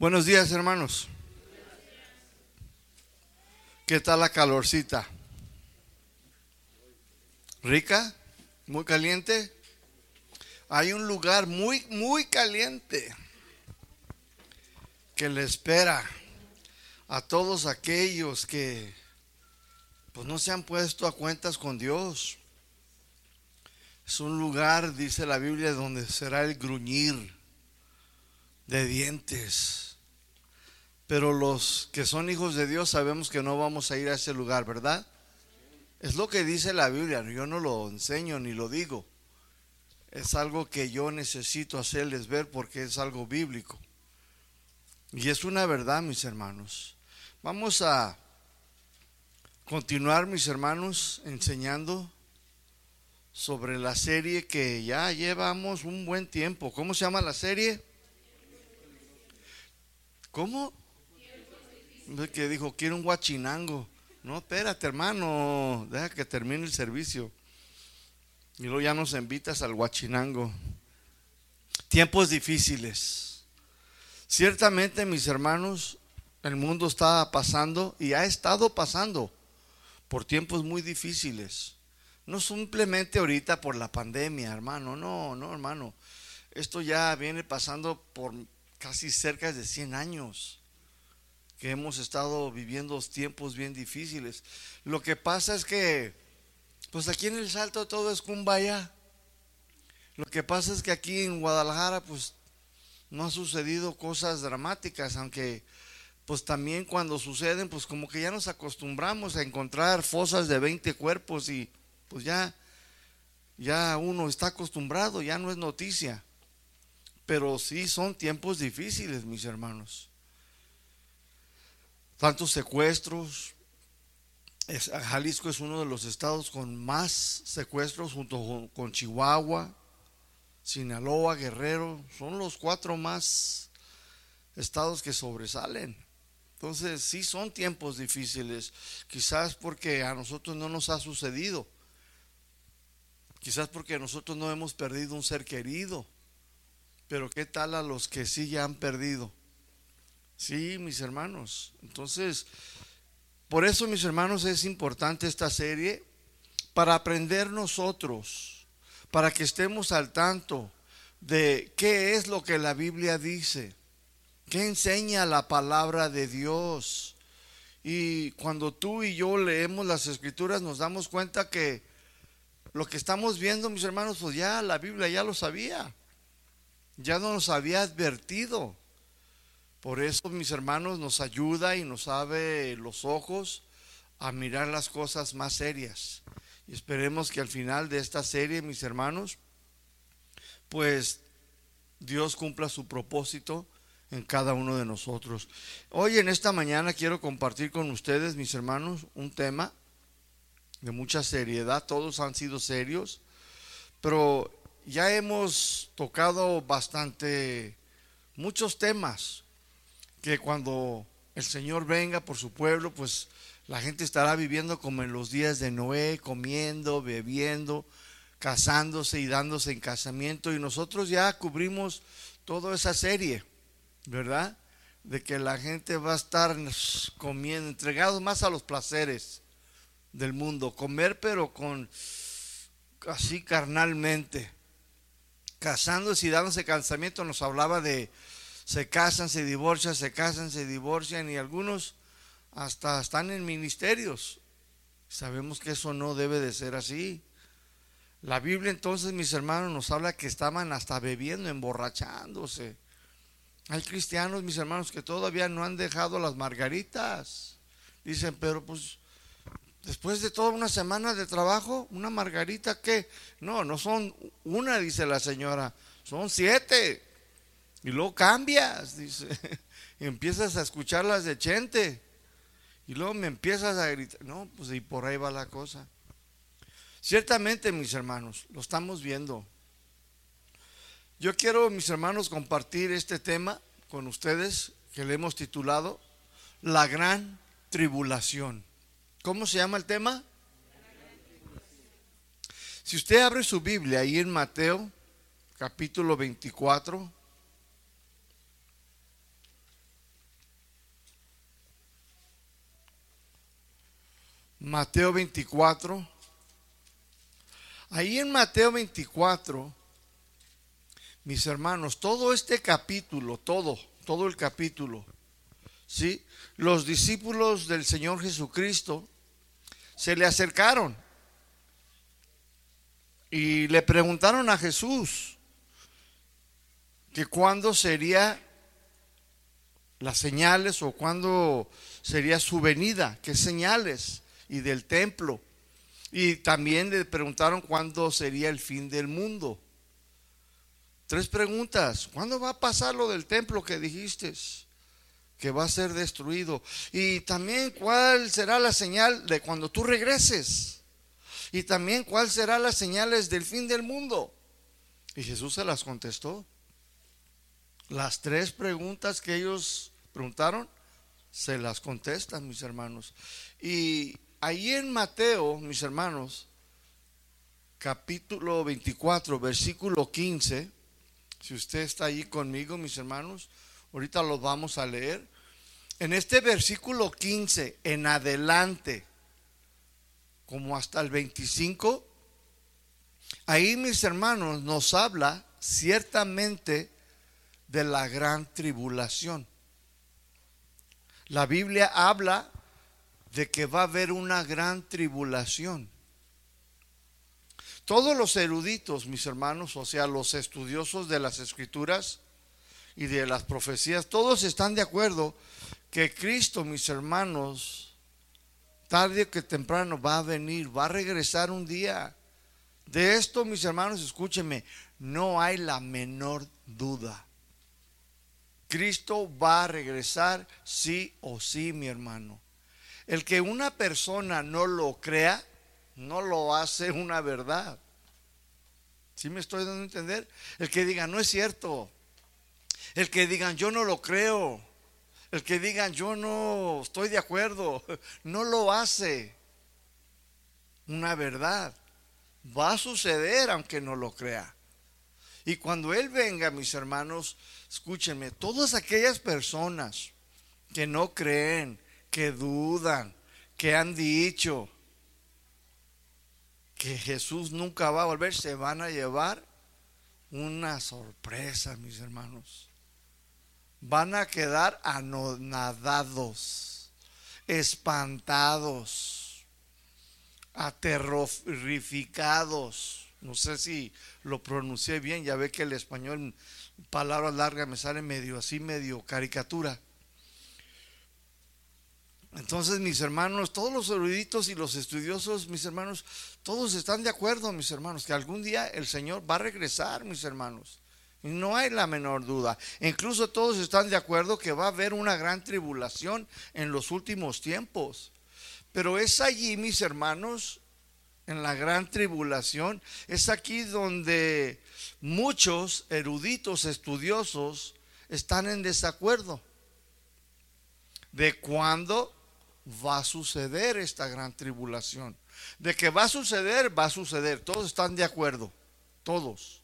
Buenos días, hermanos. ¿Qué tal la calorcita? ¿Rica? ¿Muy caliente? Hay un lugar muy, muy caliente que le espera a todos aquellos que pues no se han puesto a cuentas con Dios. Es un lugar, dice la Biblia, donde será el gruñir de dientes. Pero los que son hijos de Dios sabemos que no vamos a ir a ese lugar, ¿verdad? Es lo que dice la Biblia, yo no lo enseño ni lo digo. Es algo que yo necesito hacerles ver porque es algo bíblico. Y es una verdad, mis hermanos. Vamos a continuar, mis hermanos, enseñando sobre la serie que ya llevamos un buen tiempo. ¿Cómo se llama la serie? ¿Cómo? Que dijo, quiero un guachinango. No, espérate, hermano, deja que termine el servicio. Y luego ya nos invitas al guachinango. Tiempos difíciles. Ciertamente, mis hermanos, el mundo está pasando y ha estado pasando por tiempos muy difíciles. No simplemente ahorita por la pandemia, hermano. No, no, hermano. Esto ya viene pasando por casi cerca de 100 años que hemos estado viviendo tiempos bien difíciles. Lo que pasa es que, pues aquí en el Salto todo es cumbaya. Lo que pasa es que aquí en Guadalajara, pues no han sucedido cosas dramáticas, aunque pues también cuando suceden, pues como que ya nos acostumbramos a encontrar fosas de 20 cuerpos y pues ya, ya uno está acostumbrado, ya no es noticia. Pero sí son tiempos difíciles, mis hermanos. Tantos secuestros. Jalisco es uno de los estados con más secuestros junto con Chihuahua, Sinaloa, Guerrero. Son los cuatro más estados que sobresalen. Entonces sí son tiempos difíciles, quizás porque a nosotros no nos ha sucedido, quizás porque nosotros no hemos perdido un ser querido, pero ¿qué tal a los que sí ya han perdido? Sí, mis hermanos. Entonces, por eso, mis hermanos, es importante esta serie para aprender nosotros, para que estemos al tanto de qué es lo que la Biblia dice, qué enseña la palabra de Dios. Y cuando tú y yo leemos las escrituras nos damos cuenta que lo que estamos viendo, mis hermanos, pues ya la Biblia ya lo sabía ya nos había advertido. Por eso, mis hermanos, nos ayuda y nos abre los ojos a mirar las cosas más serias. Y esperemos que al final de esta serie, mis hermanos, pues Dios cumpla su propósito en cada uno de nosotros. Hoy en esta mañana quiero compartir con ustedes, mis hermanos, un tema de mucha seriedad. Todos han sido serios, pero ya hemos tocado bastante, muchos temas, que cuando el Señor venga por su pueblo, pues la gente estará viviendo como en los días de Noé, comiendo, bebiendo, casándose y dándose en casamiento. Y nosotros ya cubrimos toda esa serie, ¿verdad? De que la gente va a estar comiendo, entregados más a los placeres del mundo, comer pero con así carnalmente casándose y dándose casamiento, nos hablaba de se casan, se divorcian, se casan, se divorcian y algunos hasta están en ministerios. Sabemos que eso no debe de ser así. La Biblia entonces, mis hermanos, nos habla que estaban hasta bebiendo, emborrachándose. Hay cristianos, mis hermanos, que todavía no han dejado las margaritas. Dicen, pero pues Después de toda una semana de trabajo, una margarita que no, no son una, dice la señora, son siete. Y luego cambias, dice, empiezas a escuchar las de Chente. Y luego me empiezas a gritar, no, pues y por ahí va la cosa. Ciertamente, mis hermanos, lo estamos viendo. Yo quiero, mis hermanos, compartir este tema con ustedes que le hemos titulado La gran tribulación. ¿Cómo se llama el tema? Si usted abre su Biblia ahí en Mateo capítulo 24, Mateo 24. Ahí en Mateo 24, mis hermanos, todo este capítulo, todo, todo el capítulo, ¿sí? Los discípulos del Señor Jesucristo se le acercaron y le preguntaron a Jesús que cuándo sería las señales o cuándo sería su venida, qué señales y del templo. Y también le preguntaron cuándo sería el fin del mundo. Tres preguntas. ¿Cuándo va a pasar lo del templo que dijiste? Que va a ser destruido. Y también cuál será la señal de cuando tú regreses. Y también cuál será las señales del fin del mundo. Y Jesús se las contestó. Las tres preguntas que ellos preguntaron, se las contestan, mis hermanos. Y ahí en Mateo, mis hermanos, capítulo 24, versículo 15, si usted está ahí conmigo, mis hermanos, ahorita lo vamos a leer. En este versículo 15 en adelante, como hasta el 25, ahí mis hermanos nos habla ciertamente de la gran tribulación. La Biblia habla de que va a haber una gran tribulación. Todos los eruditos, mis hermanos, o sea, los estudiosos de las escrituras y de las profecías, todos están de acuerdo que Cristo, mis hermanos, tarde que temprano va a venir, va a regresar un día. De esto, mis hermanos, escúchenme, no hay la menor duda. Cristo va a regresar sí o sí, mi hermano. El que una persona no lo crea, no lo hace una verdad. ¿Sí me estoy dando a entender? El que diga, no es cierto. El que digan, yo no lo creo. El que digan, yo no estoy de acuerdo. No lo hace una verdad. Va a suceder aunque no lo crea. Y cuando Él venga, mis hermanos, escúchenme, todas aquellas personas que no creen, que dudan, que han dicho que Jesús nunca va a volver, se van a llevar una sorpresa, mis hermanos. Van a quedar anonadados, espantados, aterrorificados. No sé si lo pronuncié bien, ya ve que el español, palabras largas, me sale medio así, medio caricatura. Entonces, mis hermanos, todos los eruditos y los estudiosos, mis hermanos, todos están de acuerdo, mis hermanos, que algún día el Señor va a regresar, mis hermanos. No hay la menor duda. Incluso todos están de acuerdo que va a haber una gran tribulación en los últimos tiempos. Pero es allí, mis hermanos, en la gran tribulación, es aquí donde muchos eruditos estudiosos están en desacuerdo de cuándo va a suceder esta gran tribulación. De que va a suceder, va a suceder. Todos están de acuerdo. Todos.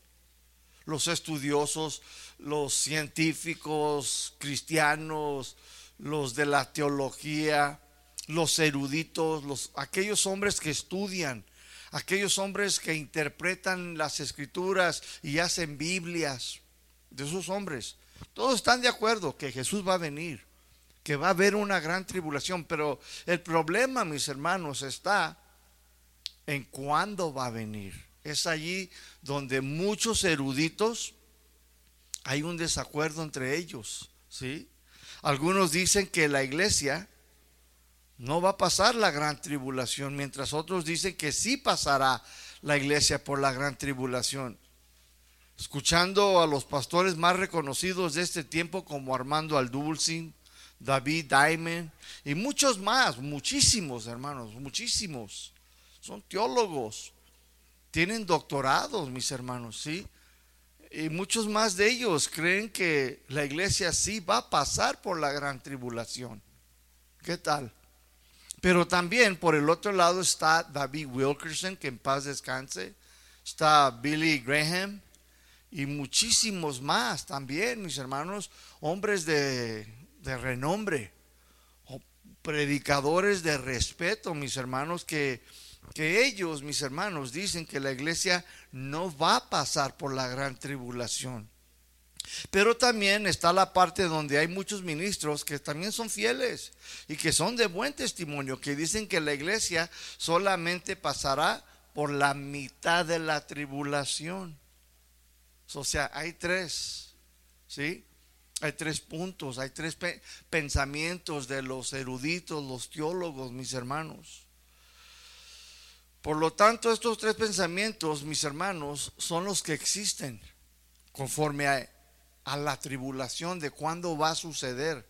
Los estudiosos, los científicos, cristianos, los de la teología, los eruditos, los, aquellos hombres que estudian, aquellos hombres que interpretan las escrituras y hacen Biblias, de esos hombres. Todos están de acuerdo que Jesús va a venir que va a haber una gran tribulación, pero el problema, mis hermanos, está en cuándo va a venir. Es allí donde muchos eruditos hay un desacuerdo entre ellos, ¿sí? Algunos dicen que la iglesia no va a pasar la gran tribulación, mientras otros dicen que sí pasará la iglesia por la gran tribulación. Escuchando a los pastores más reconocidos de este tiempo como Armando Aldulcin, David Diamond y muchos más, muchísimos hermanos, muchísimos. Son teólogos, tienen doctorados, mis hermanos, ¿sí? Y muchos más de ellos creen que la iglesia sí va a pasar por la gran tribulación. ¿Qué tal? Pero también por el otro lado está David Wilkerson, que en paz descanse. Está Billy Graham y muchísimos más también, mis hermanos, hombres de de renombre, predicadores de respeto, mis hermanos, que, que ellos, mis hermanos, dicen que la iglesia no va a pasar por la gran tribulación. Pero también está la parte donde hay muchos ministros que también son fieles y que son de buen testimonio, que dicen que la iglesia solamente pasará por la mitad de la tribulación. O sea, hay tres, ¿sí? Hay tres puntos, hay tres pensamientos de los eruditos, los teólogos, mis hermanos. Por lo tanto, estos tres pensamientos, mis hermanos, son los que existen conforme a, a la tribulación de cuándo va a suceder.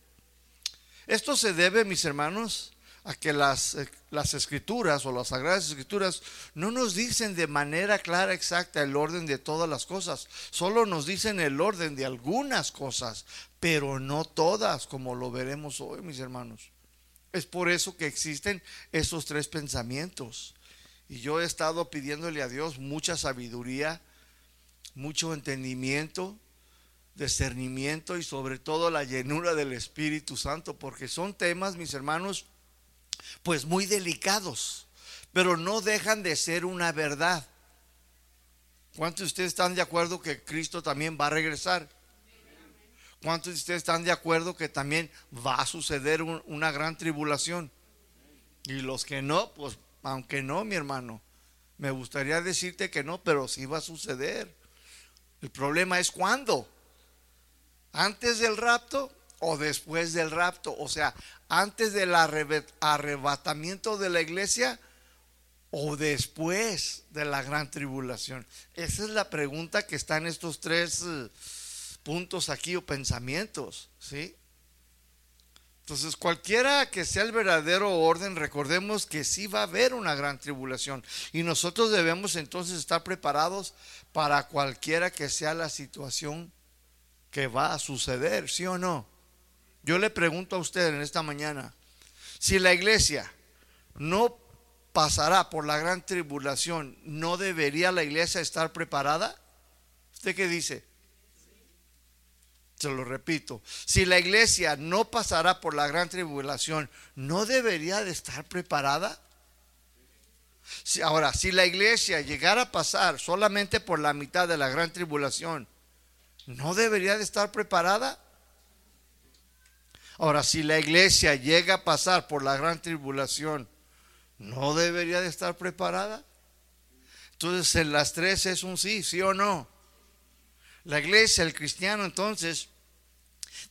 Esto se debe, mis hermanos, a que las, eh, las, escrituras o las sagradas escrituras no nos dicen de manera clara exacta el orden de todas las cosas, solo nos dicen el orden de algunas cosas, pero no todas, como lo veremos hoy, mis hermanos. Es por eso que existen esos tres pensamientos. Y yo he estado pidiéndole a Dios mucha sabiduría, mucho entendimiento, discernimiento y sobre todo la llenura del Espíritu Santo, porque son temas, mis hermanos, pues muy delicados, pero no dejan de ser una verdad. ¿Cuántos de ustedes están de acuerdo que Cristo también va a regresar? ¿Cuántos de ustedes están de acuerdo que también va a suceder una gran tribulación? Y los que no, pues aunque no, mi hermano, me gustaría decirte que no, pero sí va a suceder. El problema es cuándo. ¿Antes del rapto o después del rapto? O sea, antes del arrebatamiento de la iglesia o después de la gran tribulación? Esa es la pregunta que está en estos tres eh, puntos aquí o pensamientos, ¿sí? Entonces, cualquiera que sea el verdadero orden, recordemos que sí va a haber una gran tribulación y nosotros debemos entonces estar preparados para cualquiera que sea la situación que va a suceder, ¿sí o no? Yo le pregunto a usted en esta mañana, si la iglesia no pasará por la gran tribulación, ¿no debería la iglesia estar preparada? ¿Usted qué dice? Se lo repito, si la iglesia no pasará por la gran tribulación, ¿no debería de estar preparada? ahora, si la iglesia llegara a pasar solamente por la mitad de la gran tribulación, ¿no debería de estar preparada? Ahora, si la iglesia llega a pasar por la gran tribulación, ¿no debería de estar preparada? Entonces, en las tres es un sí, sí o no. La iglesia, el cristiano, entonces,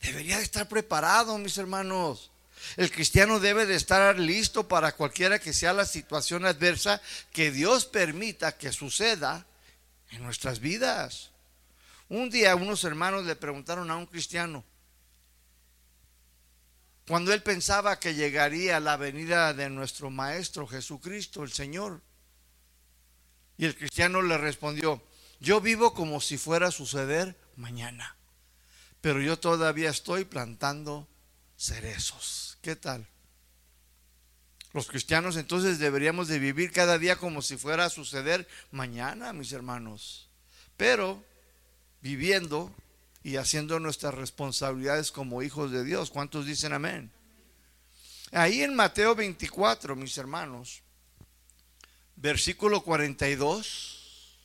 debería de estar preparado, mis hermanos. El cristiano debe de estar listo para cualquiera que sea la situación adversa que Dios permita que suceda en nuestras vidas. Un día unos hermanos le preguntaron a un cristiano, cuando él pensaba que llegaría la venida de nuestro Maestro Jesucristo, el Señor. Y el cristiano le respondió, yo vivo como si fuera a suceder mañana, pero yo todavía estoy plantando cerezos. ¿Qué tal? Los cristianos entonces deberíamos de vivir cada día como si fuera a suceder mañana, mis hermanos, pero viviendo y haciendo nuestras responsabilidades como hijos de Dios. ¿Cuántos dicen amén? Ahí en Mateo 24, mis hermanos, versículo 42.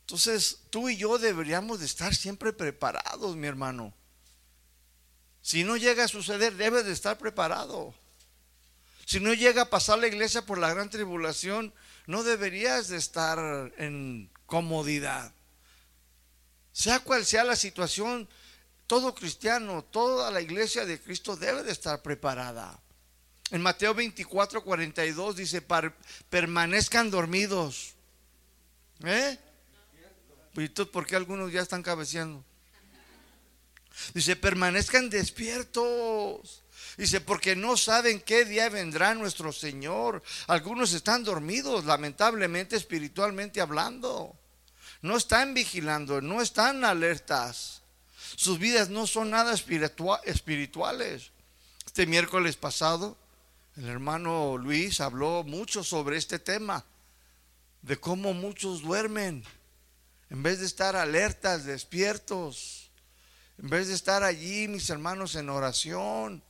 Entonces, tú y yo deberíamos de estar siempre preparados, mi hermano. Si no llega a suceder, debes de estar preparado. Si no llega a pasar la iglesia por la gran tribulación, no deberías de estar en comodidad. Sea cual sea la situación, todo cristiano, toda la iglesia de Cristo debe de estar preparada. En Mateo 24, 42 dice, permanezcan dormidos. ¿Eh? ¿Y por qué algunos ya están cabeceando? Dice, permanezcan despiertos. Dice, porque no saben qué día vendrá nuestro Señor. Algunos están dormidos, lamentablemente, espiritualmente hablando no están vigilando, no están alertas. Sus vidas no son nada espirituales. Este miércoles pasado, el hermano Luis habló mucho sobre este tema, de cómo muchos duermen, en vez de estar alertas, despiertos, en vez de estar allí, mis hermanos, en oración,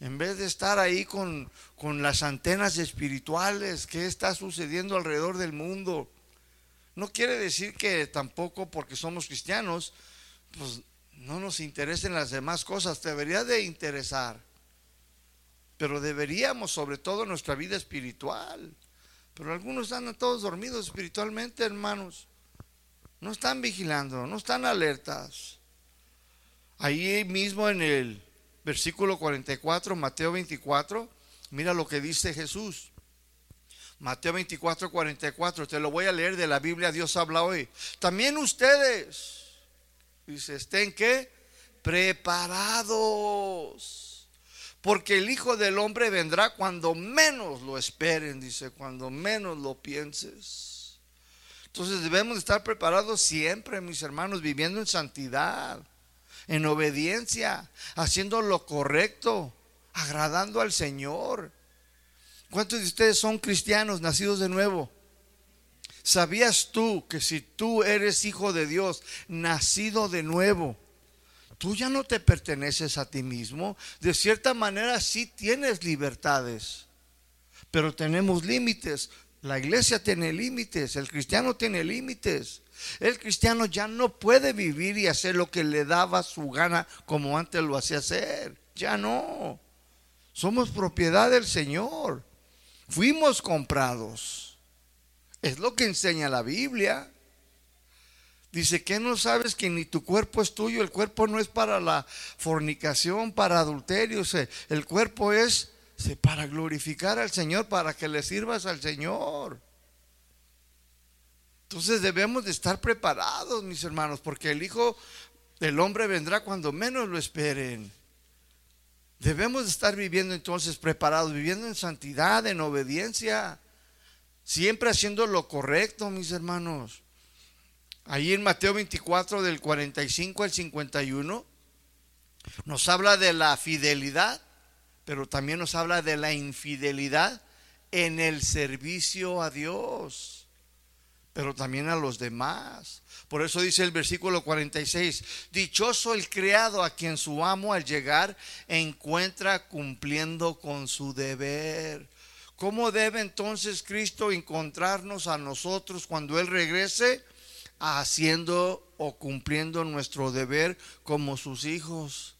En vez de estar ahí con, con las antenas espirituales, ¿qué está sucediendo alrededor del mundo? No quiere decir que tampoco porque somos cristianos, pues no nos interesen las demás cosas, debería de interesar. Pero deberíamos, sobre todo, nuestra vida espiritual. Pero algunos están todos dormidos espiritualmente, hermanos. No están vigilando, no están alertas. Ahí mismo en el versículo 44, Mateo 24, mira lo que dice Jesús. Mateo 24, 44, te lo voy a leer de la Biblia, Dios habla hoy. También ustedes, dice, estén que preparados, porque el Hijo del Hombre vendrá cuando menos lo esperen, dice, cuando menos lo pienses. Entonces debemos estar preparados siempre, mis hermanos, viviendo en santidad, en obediencia, haciendo lo correcto, agradando al Señor. ¿Cuántos de ustedes son cristianos nacidos de nuevo? ¿Sabías tú que si tú eres hijo de Dios, nacido de nuevo, tú ya no te perteneces a ti mismo? De cierta manera sí tienes libertades, pero tenemos límites. La iglesia tiene límites, el cristiano tiene límites. El cristiano ya no puede vivir y hacer lo que le daba su gana como antes lo hacía hacer. Ya no. Somos propiedad del Señor. Fuimos comprados. Es lo que enseña la Biblia. Dice que no sabes que ni tu cuerpo es tuyo, el cuerpo no es para la fornicación, para adulterio, el cuerpo es para glorificar al Señor, para que le sirvas al Señor. Entonces debemos de estar preparados, mis hermanos, porque el Hijo del Hombre vendrá cuando menos lo esperen. Debemos estar viviendo entonces preparados, viviendo en santidad, en obediencia, siempre haciendo lo correcto, mis hermanos. Ahí en Mateo 24 del 45 al 51 nos habla de la fidelidad, pero también nos habla de la infidelidad en el servicio a Dios, pero también a los demás. Por eso dice el versículo 46, dichoso el criado a quien su amo al llegar encuentra cumpliendo con su deber. ¿Cómo debe entonces Cristo encontrarnos a nosotros cuando Él regrese? Haciendo o cumpliendo nuestro deber como sus hijos,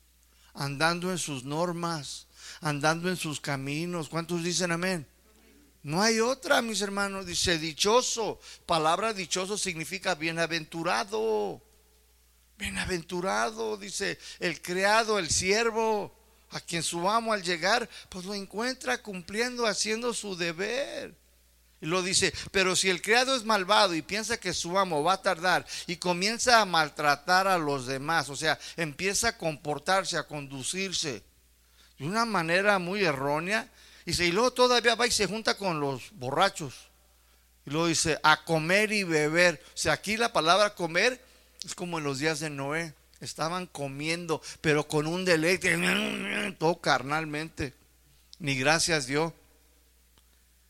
andando en sus normas, andando en sus caminos. ¿Cuántos dicen amén? No hay otra, mis hermanos. Dice dichoso. Palabra dichoso significa bienaventurado. Bienaventurado, dice el creado, el siervo, a quien su amo al llegar, pues lo encuentra cumpliendo, haciendo su deber. Y lo dice, pero si el criado es malvado y piensa que su amo va a tardar y comienza a maltratar a los demás, o sea, empieza a comportarse, a conducirse de una manera muy errónea, Dice, y luego todavía va y se junta con los borrachos. Y luego dice, a comer y beber. O sea, aquí la palabra comer es como en los días de Noé. Estaban comiendo, pero con un deleite, todo carnalmente. Ni gracias dio.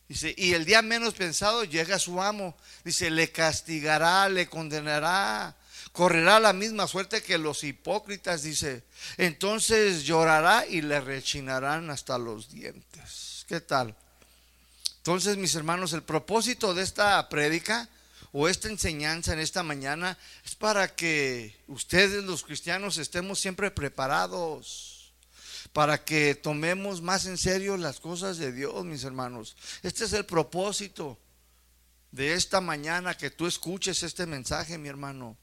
Dice, y el día menos pensado llega su amo. Dice, le castigará, le condenará correrá la misma suerte que los hipócritas, dice. Entonces llorará y le rechinarán hasta los dientes. ¿Qué tal? Entonces, mis hermanos, el propósito de esta prédica o esta enseñanza en esta mañana es para que ustedes los cristianos estemos siempre preparados, para que tomemos más en serio las cosas de Dios, mis hermanos. Este es el propósito de esta mañana, que tú escuches este mensaje, mi hermano.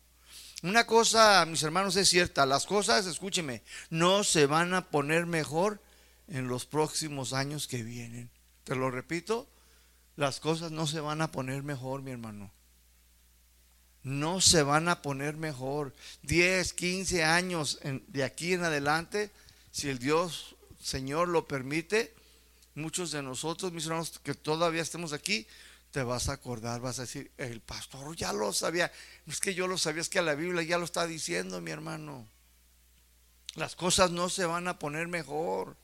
Una cosa, mis hermanos, es cierta, las cosas, escúcheme, no se van a poner mejor en los próximos años que vienen. Te lo repito, las cosas no se van a poner mejor, mi hermano. No se van a poner mejor. 10, 15 años de aquí en adelante, si el Dios, Señor, lo permite, muchos de nosotros, mis hermanos, que todavía estemos aquí, te vas a acordar, vas a decir, el pastor ya lo sabía. No es que yo lo sabía, es que la Biblia ya lo está diciendo, mi hermano. Las cosas no se van a poner mejor.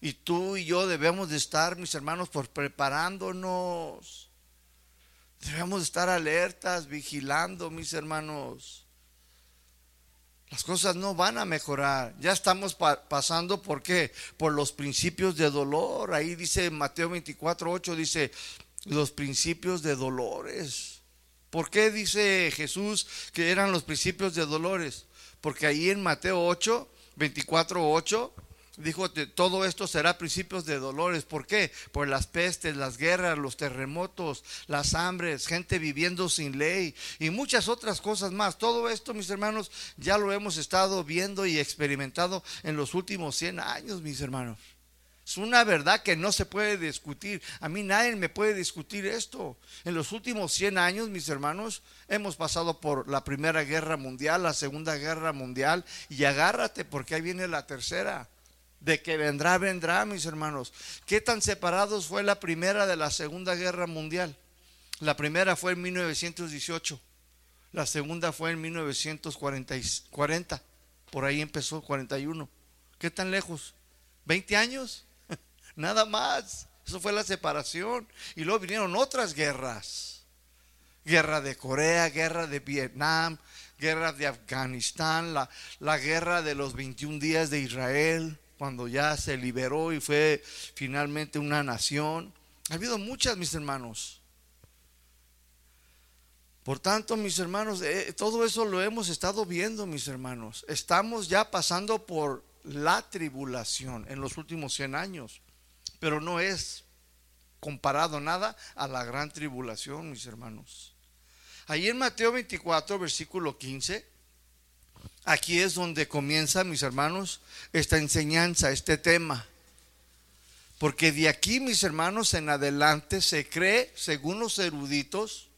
Y tú y yo debemos de estar, mis hermanos, por preparándonos. Debemos de estar alertas, vigilando, mis hermanos. Las cosas no van a mejorar. Ya estamos pasando por qué? Por los principios de dolor. Ahí dice Mateo 24, 8, dice los principios de dolores. ¿Por qué dice Jesús que eran los principios de dolores? Porque ahí en Mateo 8, 24, 8, dijo, todo esto será principios de dolores. ¿Por qué? Por las pestes, las guerras, los terremotos, las hambres, gente viviendo sin ley y muchas otras cosas más. Todo esto, mis hermanos, ya lo hemos estado viendo y experimentado en los últimos 100 años, mis hermanos. Es una verdad que no se puede discutir. A mí nadie me puede discutir esto. En los últimos 100 años, mis hermanos, hemos pasado por la Primera Guerra Mundial, la Segunda Guerra Mundial, y agárrate porque ahí viene la tercera de que vendrá, vendrá, mis hermanos. ¿Qué tan separados fue la primera de la Segunda Guerra Mundial? La primera fue en 1918, la segunda fue en 1940, por ahí empezó 41. ¿Qué tan lejos? ¿20 años? Nada más. Eso fue la separación. Y luego vinieron otras guerras. Guerra de Corea, guerra de Vietnam, guerra de Afganistán, la, la guerra de los 21 días de Israel cuando ya se liberó y fue finalmente una nación. Ha habido muchas, mis hermanos. Por tanto, mis hermanos, eh, todo eso lo hemos estado viendo, mis hermanos. Estamos ya pasando por la tribulación en los últimos 100 años, pero no es comparado nada a la gran tribulación, mis hermanos. Ahí en Mateo 24, versículo 15, Aquí es donde comienza, mis hermanos, esta enseñanza, este tema. Porque de aquí, mis hermanos, en adelante se cree, según los eruditos,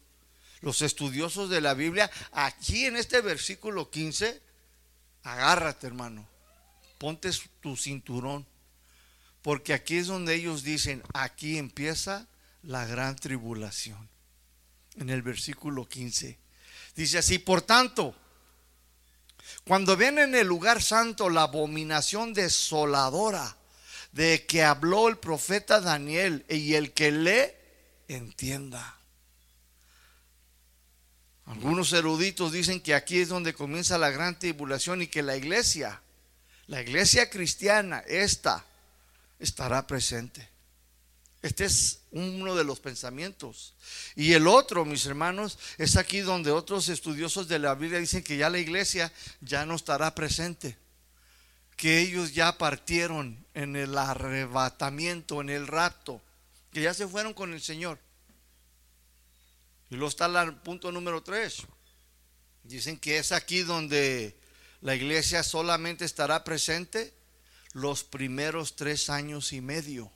los estudiosos de la Biblia, aquí en este versículo 15, agárrate, hermano, ponte tu cinturón. Porque aquí es donde ellos dicen, aquí empieza la gran tribulación. En el versículo 15. Dice así, por tanto, cuando ven en el lugar santo la abominación desoladora de que habló el profeta Daniel y el que lee, entienda. Algunos eruditos dicen que aquí es donde comienza la gran tribulación y que la iglesia, la iglesia cristiana, esta, estará presente. Este es uno de los pensamientos. Y el otro, mis hermanos, es aquí donde otros estudiosos de la Biblia dicen que ya la iglesia ya no estará presente, que ellos ya partieron en el arrebatamiento, en el rapto, que ya se fueron con el Señor. Y luego está el punto número tres. Dicen que es aquí donde la iglesia solamente estará presente los primeros tres años y medio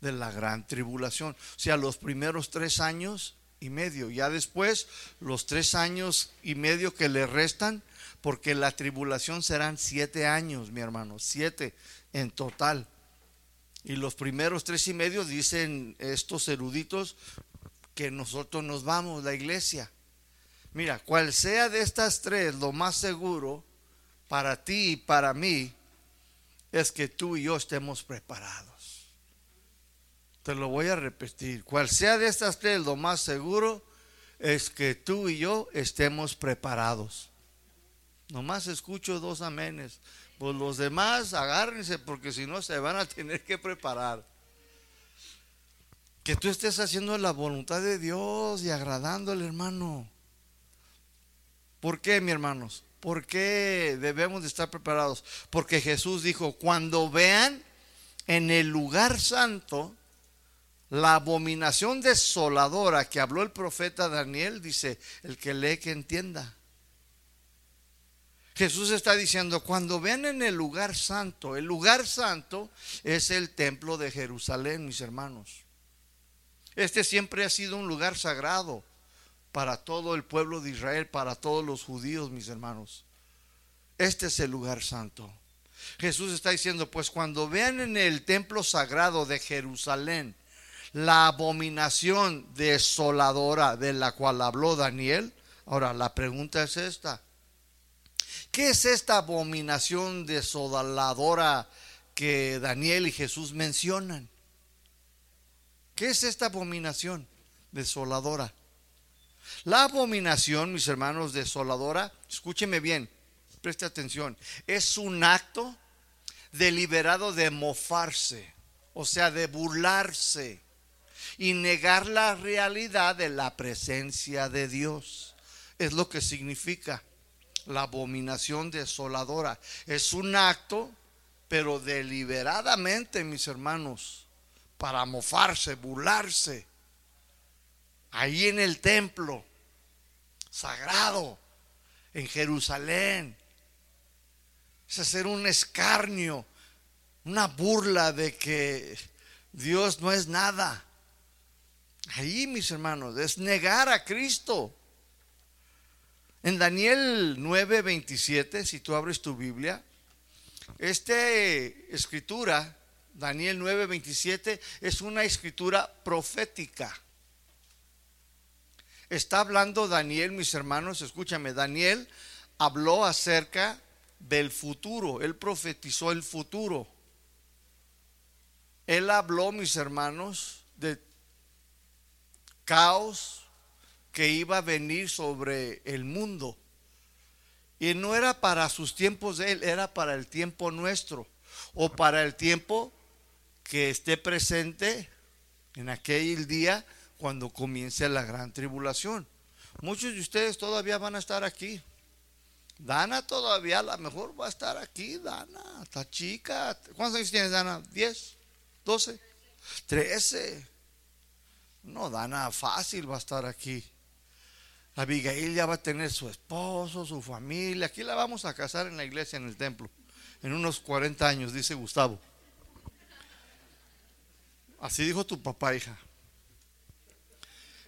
de la gran tribulación. O sea, los primeros tres años y medio. Ya después, los tres años y medio que le restan, porque la tribulación serán siete años, mi hermano, siete en total. Y los primeros tres y medio dicen estos eruditos que nosotros nos vamos, la iglesia. Mira, cual sea de estas tres, lo más seguro para ti y para mí es que tú y yo estemos preparados. Te lo voy a repetir. Cual sea de estas tres, lo más seguro es que tú y yo estemos preparados. Nomás escucho dos amenes. Pues los demás agárrense porque si no se van a tener que preparar. Que tú estés haciendo la voluntad de Dios y agradándole, hermano. ¿Por qué, mi hermanos? ¿Por qué debemos de estar preparados? Porque Jesús dijo, cuando vean en el lugar santo la abominación desoladora que habló el profeta Daniel, dice, el que lee que entienda. Jesús está diciendo, cuando ven en el lugar santo, el lugar santo es el templo de Jerusalén, mis hermanos. Este siempre ha sido un lugar sagrado para todo el pueblo de Israel, para todos los judíos, mis hermanos. Este es el lugar santo. Jesús está diciendo, pues cuando vean en el templo sagrado de Jerusalén, la abominación desoladora de la cual habló Daniel. Ahora, la pregunta es esta. ¿Qué es esta abominación desoladora que Daniel y Jesús mencionan? ¿Qué es esta abominación desoladora? La abominación, mis hermanos, desoladora, escúcheme bien, preste atención, es un acto deliberado de mofarse, o sea, de burlarse y negar la realidad de la presencia de Dios. Es lo que significa la abominación desoladora. Es un acto, pero deliberadamente, mis hermanos, para mofarse, burlarse. Ahí en el templo sagrado, en Jerusalén. Es hacer un escarnio, una burla de que Dios no es nada. Ahí, mis hermanos, es negar a Cristo. En Daniel 9:27, si tú abres tu Biblia, esta escritura, Daniel 9:27, es una escritura profética. Está hablando Daniel, mis hermanos, escúchame, Daniel habló acerca del futuro, él profetizó el futuro. Él habló, mis hermanos, de caos que iba a venir sobre el mundo. Y no era para sus tiempos de él, era para el tiempo nuestro o para el tiempo que esté presente en aquel día cuando comience la gran tribulación. Muchos de ustedes todavía van a estar aquí. Dana todavía a lo mejor va a estar aquí, Dana, está chica. ¿Cuántos años tienes, Dana? ¿10? ¿12? ¿13? No, Dana fácil va a estar aquí. Abigail ya va a tener su esposo, su familia. Aquí la vamos a casar en la iglesia, en el templo. En unos 40 años, dice Gustavo. Así dijo tu papá, hija.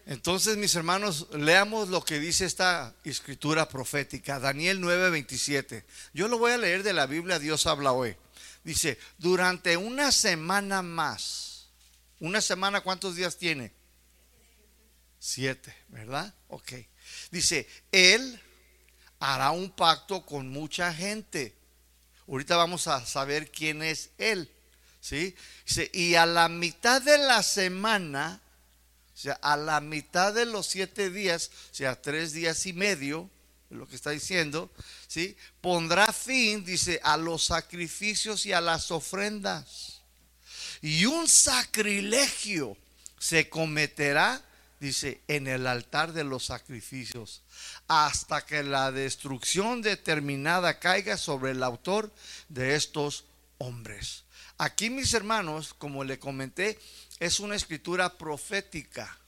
Entonces, mis hermanos, leamos lo que dice esta escritura profética, Daniel 9:27. Yo lo voy a leer de la Biblia, Dios habla hoy. Dice, durante una semana más, una semana, ¿cuántos días tiene? Siete, ¿verdad? Ok. Dice, Él hará un pacto con mucha gente. Ahorita vamos a saber quién es Él. ¿Sí? Dice, y a la mitad de la semana, o sea, a la mitad de los siete días, o sea, tres días y medio, lo que está diciendo, ¿sí? Pondrá fin, dice, a los sacrificios y a las ofrendas. Y un sacrilegio se cometerá, dice, en el altar de los sacrificios, hasta que la destrucción determinada caiga sobre el autor de estos hombres. Aquí, mis hermanos, como le comenté, es una escritura profética.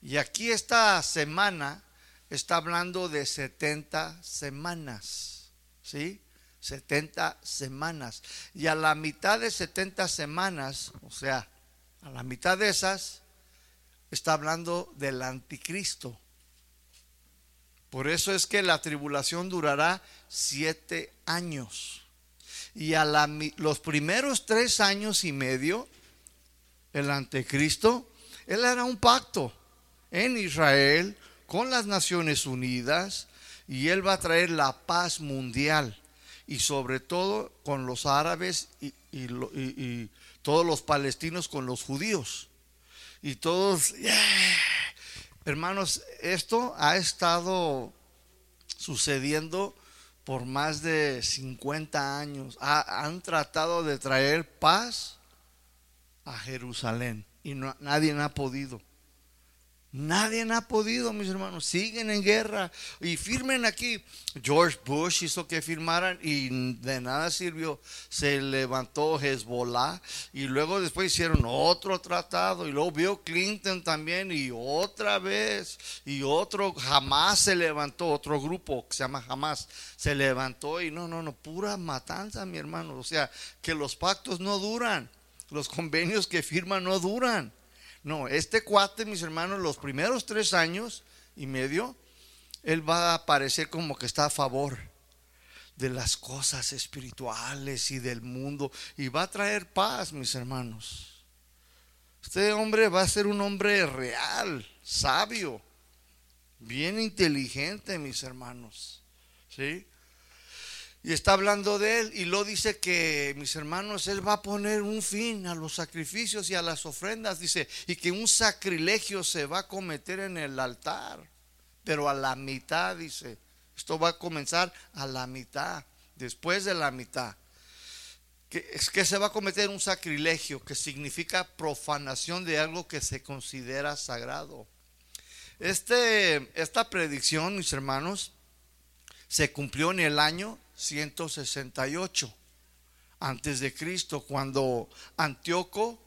Y aquí esta semana está hablando de 70 semanas. ¿Sí? 70 semanas. Y a la mitad de 70 semanas, o sea, a la mitad de esas, está hablando del anticristo. Por eso es que la tribulación durará siete años. Y a los primeros tres años y medio el anticristo, él hará un pacto en Israel con las Naciones Unidas y él va a traer la paz mundial y sobre todo con los árabes y, todos los palestinos con los judíos. Y todos, hermanos, esto ha estado sucediendo por más de 50 años. han tratado de traer paz a Jerusalén y no, nadie ha podido. Nadie ha podido, mis hermanos. Siguen en guerra y firmen aquí. George Bush hizo que firmaran y de nada sirvió. Se levantó Hezbollah y luego después hicieron otro tratado y luego vio Clinton también y otra vez y otro jamás se levantó otro grupo que se llama jamás se levantó y no no no pura matanza, mi hermano. O sea que los pactos no duran. Los convenios que firman no duran. No, este cuate, mis hermanos, los primeros tres años y medio, él va a parecer como que está a favor de las cosas espirituales y del mundo y va a traer paz, mis hermanos. Este hombre va a ser un hombre real, sabio, bien inteligente, mis hermanos. ¿Sí? Y está hablando de él y lo dice que, mis hermanos, él va a poner un fin a los sacrificios y a las ofrendas, dice, y que un sacrilegio se va a cometer en el altar, pero a la mitad, dice, Esto va a comenzar a la mitad, después de la mitad. Que, es que se va a cometer un sacrilegio que significa profanación de algo que se considera sagrado. Este, esta predicción, mis hermanos, se cumplió en el año 168 antes de Cristo, cuando Antíoco,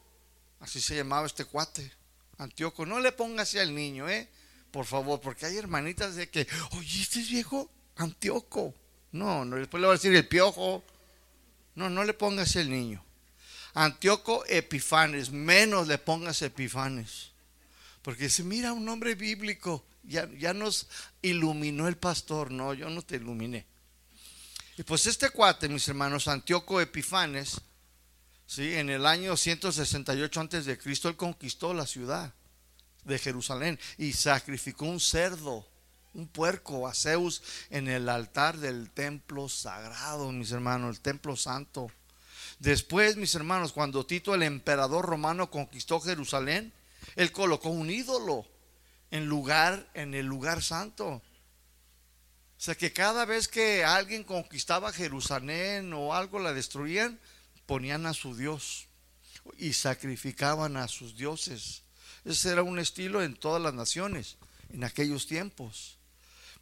así se llamaba este cuate, Antíoco, no le pongas al niño, ¿eh? Por favor, porque hay hermanitas de que, oye, este es viejo Antíoco. No, no, después le va a decir el piojo. No, no le pongas el niño. Antíoco Epifanes, menos le pongas Epifanes. Porque dice, mira, un nombre bíblico. Ya, ya nos iluminó el pastor. No, yo no te iluminé. Y pues este cuate, mis hermanos, Antíoco Epifanes, ¿sí? en el año 168 antes de él conquistó la ciudad de Jerusalén y sacrificó un cerdo, un puerco a Zeus en el altar del templo sagrado, mis hermanos, el templo santo. Después, mis hermanos, cuando Tito el emperador romano conquistó Jerusalén, él colocó un ídolo en lugar en el lugar santo. O sea que cada vez que alguien conquistaba Jerusalén o algo la destruían, ponían a su Dios y sacrificaban a sus dioses. Ese era un estilo en todas las naciones en aquellos tiempos.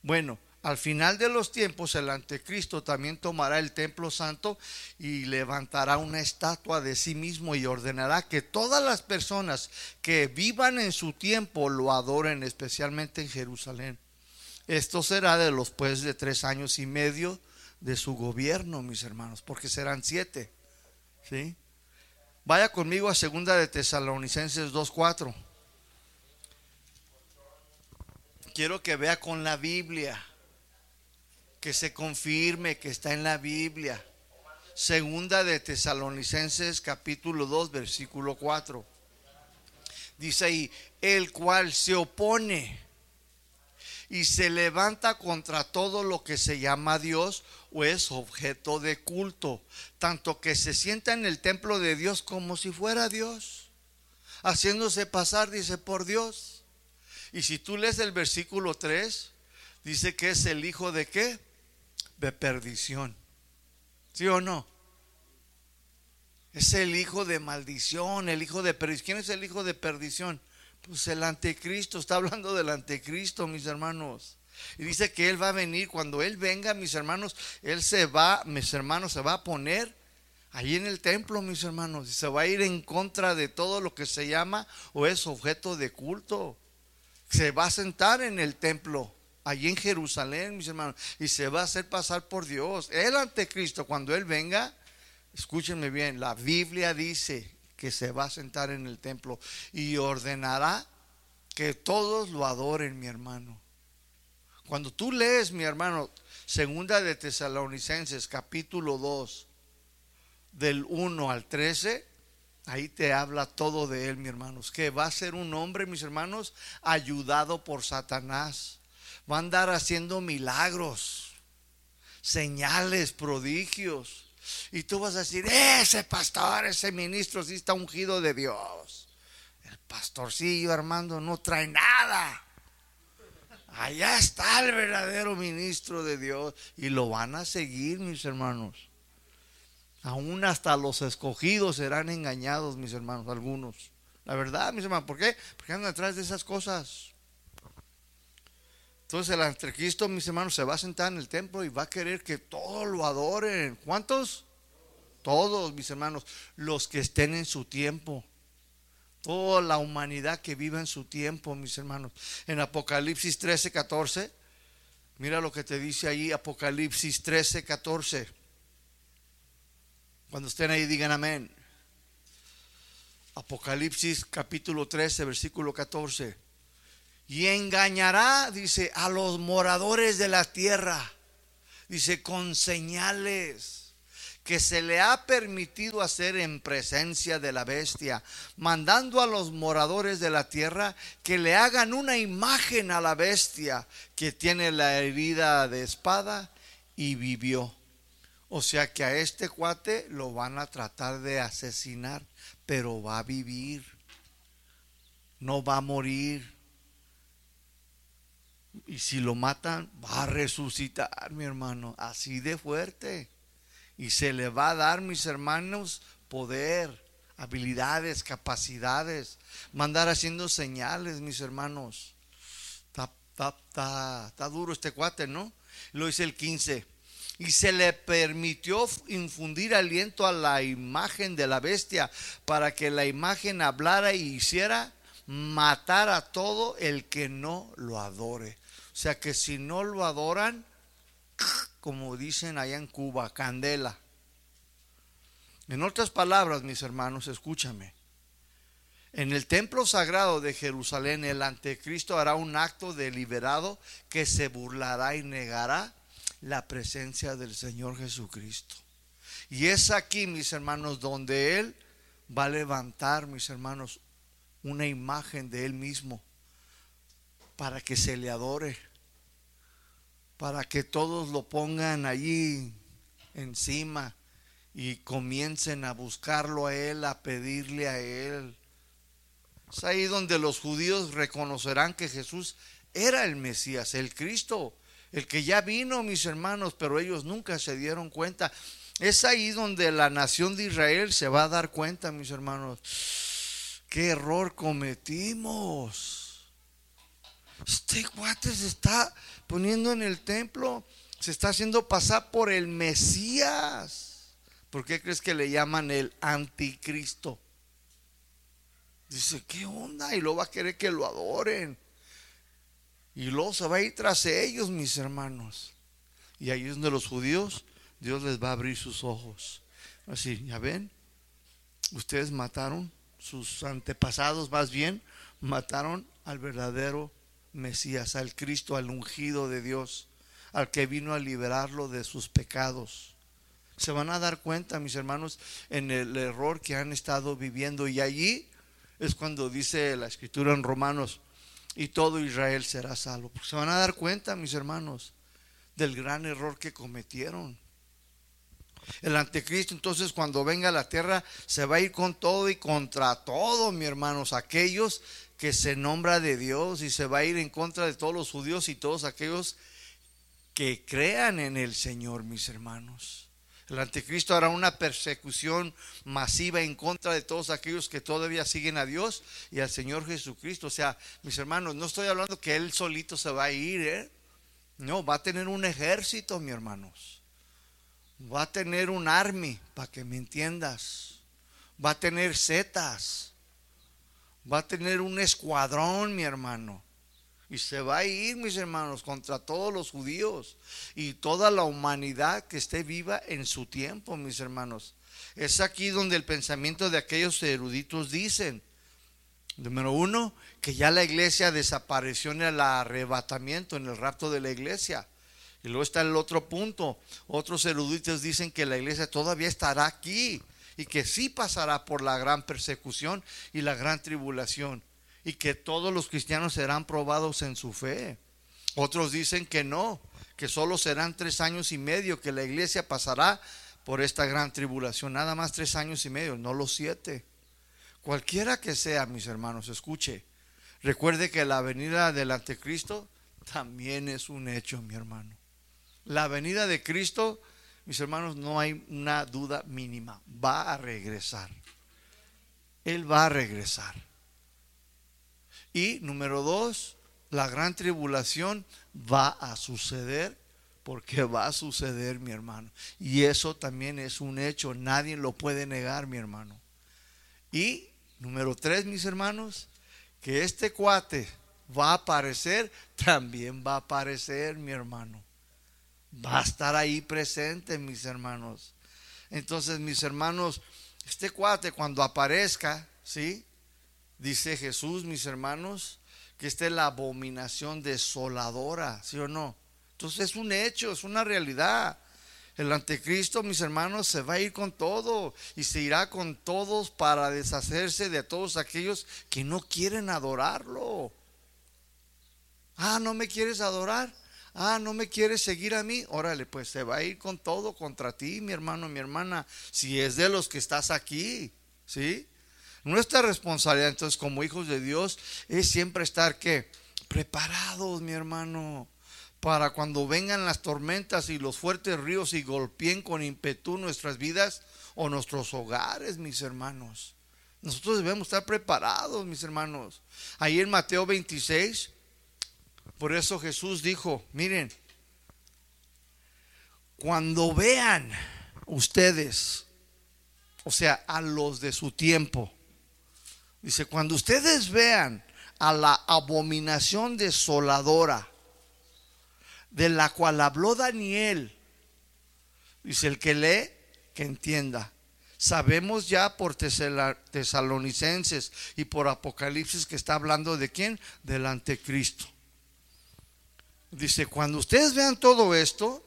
Bueno, al final de los tiempos el anticristo también tomará el templo santo y levantará una estatua de sí mismo y ordenará que todas las personas que vivan en su tiempo lo adoren, especialmente en Jerusalén. Esto será de los pues de tres años y medio de su gobierno, mis hermanos, porque serán siete. ¿sí? Vaya conmigo a segunda de Tesalonicenses 2.4. Quiero que vea con la Biblia que se confirme que está en la Biblia. Segunda de Tesalonicenses capítulo 2 versículo 4. Dice ahí, el cual se opone y se levanta contra todo lo que se llama Dios o es objeto de culto, tanto que se sienta en el templo de Dios como si fuera Dios, haciéndose pasar, dice, por Dios. Y si tú lees el versículo 3, dice que es el hijo de qué? de perdición. ¿Sí o no? Es el hijo de maldición, el hijo de perdición. ¿Quién es el hijo de perdición? Pues el anticristo, está hablando del anticristo, mis hermanos. Y dice que Él va a venir, cuando Él venga, mis hermanos, Él se va, mis hermanos, se va a poner ahí en el templo, mis hermanos, y se va a ir en contra de todo lo que se llama o es objeto de culto. Se va a sentar en el templo allí en Jerusalén, mis hermanos, y se va a hacer pasar por Dios. El anticristo, cuando Él venga, escúchenme bien, la Biblia dice que se va a sentar en el templo y ordenará que todos lo adoren, mi hermano. Cuando tú lees, mi hermano, segunda de Tesalonicenses, capítulo 2, del 1 al 13, ahí te habla todo de él, mi hermanos, que va a ser un hombre, mis hermanos, ayudado por Satanás va a andar haciendo milagros, señales, prodigios. Y tú vas a decir, ese pastor, ese ministro sí está ungido de Dios. El pastorcillo Armando no trae nada. Allá está el verdadero ministro de Dios. Y lo van a seguir, mis hermanos. Aún hasta los escogidos serán engañados, mis hermanos, algunos. La verdad, mis hermanos, ¿por qué? Porque andan atrás de esas cosas. Entonces el anticristo, mis hermanos, se va a sentar en el templo y va a querer que todos lo adoren. ¿Cuántos? Todos, mis hermanos, los que estén en su tiempo. Toda la humanidad que vive en su tiempo, mis hermanos. En Apocalipsis 13, 14, mira lo que te dice ahí, Apocalipsis 13, 14. Cuando estén ahí, digan amén. Apocalipsis capítulo 13, versículo 14 y engañará, dice, a los moradores de la tierra, dice, con señales que se le ha permitido hacer en presencia de la bestia, mandando a los moradores de la tierra que le hagan una imagen a la bestia que tiene la herida de espada y vivió. O sea que a este cuate lo van a tratar de asesinar, pero va a vivir, no va a morir Y si lo matan, va a resucitar, mi hermano, así de fuerte. Y se le va a dar, mis hermanos, poder, habilidades, capacidades, mandar haciendo señales, mis hermanos. Está, duro este cuate, ¿no? Lo dice el 15. Y se le permitió infundir aliento a la imagen de la bestia para que la imagen hablara y hiciera matar a todo el que no lo adore. O sea que si no lo adoran, como dicen allá en Cuba, candela. En otras palabras, mis hermanos, escúchame. En el templo sagrado de Jerusalén, el anticristo hará un acto deliberado que se burlará y negará la presencia del Señor Jesucristo. Y es aquí, mis hermanos, donde Él va a levantar, mis hermanos, una imagen de Él mismo para que se le adore, para que todos lo pongan allí encima y comiencen a buscarlo a Él, a pedirle a Él. Es ahí donde los judíos reconocerán que Jesús era el Mesías, el Cristo, el que ya vino, mis hermanos, pero ellos nunca se dieron cuenta. Es ahí donde la nación de Israel se va a dar cuenta, mis hermanos, qué error cometimos. Este guate se está poniendo en el templo, se está haciendo pasar por el Mesías. ¿Por qué crees que le llaman el anticristo? Dice, ¿qué onda? Y luego va a querer que lo adoren. Y luego se va a ir tras ellos, mis hermanos. Y ahí es donde los judíos, Dios les va a abrir sus ojos. Así, ¿ya ven? Ustedes mataron, sus antepasados más bien, mataron al verdadero Mesías, al Cristo, al ungido de Dios, al que vino a liberarlo de sus pecados. Se van a dar cuenta, mis hermanos, en el error que han estado viviendo. Y allí es cuando dice la escritura en Romanos, y todo Israel será salvo. se van a dar cuenta, mis hermanos, del gran error que cometieron. El anticristo entonces cuando venga a la tierra se va a ir con todo y contra todo, mis hermanos, aquellos que se nombra de Dios y se va a ir en contra de todos los judíos y todos aquellos que crean en el Señor, mis hermanos. El anticristo hará una persecución masiva en contra de todos aquellos que todavía siguen a Dios y al Señor Jesucristo. O sea, mis hermanos, no estoy hablando que él solito se va a ir, ¿eh? No, va a tener un ejército, mis hermanos. Va a tener un army, para que me entiendas. Va a tener setas. Va a tener un escuadrón, mi hermano. Y se va a ir, mis hermanos, contra todos los judíos y toda la humanidad que esté viva en su tiempo, mis hermanos. Es aquí donde el pensamiento de aquellos eruditos dicen, número uno, que ya la iglesia desapareció en el arrebatamiento, en el rapto de la iglesia. Y luego está el otro punto. Otros eruditos dicen que la iglesia todavía estará aquí y que sí pasará por la gran persecución y la gran tribulación y que todos los cristianos serán probados en su fe. Otros dicen que no, que solo serán tres años y medio, que la iglesia pasará por esta gran tribulación, nada más tres años y medio, no los siete. Cualquiera que sea, mis hermanos, escuche, recuerde que la venida del anticristo también es un hecho, mi hermano. La venida de Cristo, mis hermanos, no hay una duda mínima, va a regresar. Él va a regresar. Y número dos, la gran tribulación va a suceder porque va a suceder, mi hermano. Y eso también es un hecho, nadie lo puede negar, mi hermano. Y número tres, mis hermanos, que este cuate va a aparecer, también va a aparecer, mi hermano. Va a estar ahí presente, mis hermanos. Entonces, mis hermanos, este cuate cuando aparezca, ¿sí? Dice Jesús, mis hermanos, que esta es la abominación desoladora, ¿sí o no? Entonces es un hecho, es una realidad. El anticristo, mis hermanos, se va a ir con todo y se irá con todos para deshacerse de todos aquellos que no quieren adorarlo. Ah, no me quieres adorar. Ah, no me quieres seguir a mí. Órale, pues se va a ir con todo contra ti, mi hermano, mi hermana, si es de los que estás aquí. ¿Sí? Nuestra responsabilidad entonces como hijos de Dios es siempre estar que preparados, mi hermano, para cuando vengan las tormentas y los fuertes ríos y golpeen con ímpetu nuestras vidas o nuestros hogares, mis hermanos. Nosotros debemos estar preparados, mis hermanos. Ahí en Mateo 26, por eso Jesús dijo, miren, cuando vean ustedes, o sea, a los de su tiempo, dice, cuando ustedes vean a la abominación desoladora, de la cual habló Daniel, dice el que lee, que entienda. Sabemos ya por tesalonicenses y por Apocalipsis que está hablando de quién? Del anticristo. Dice, cuando ustedes vean todo esto,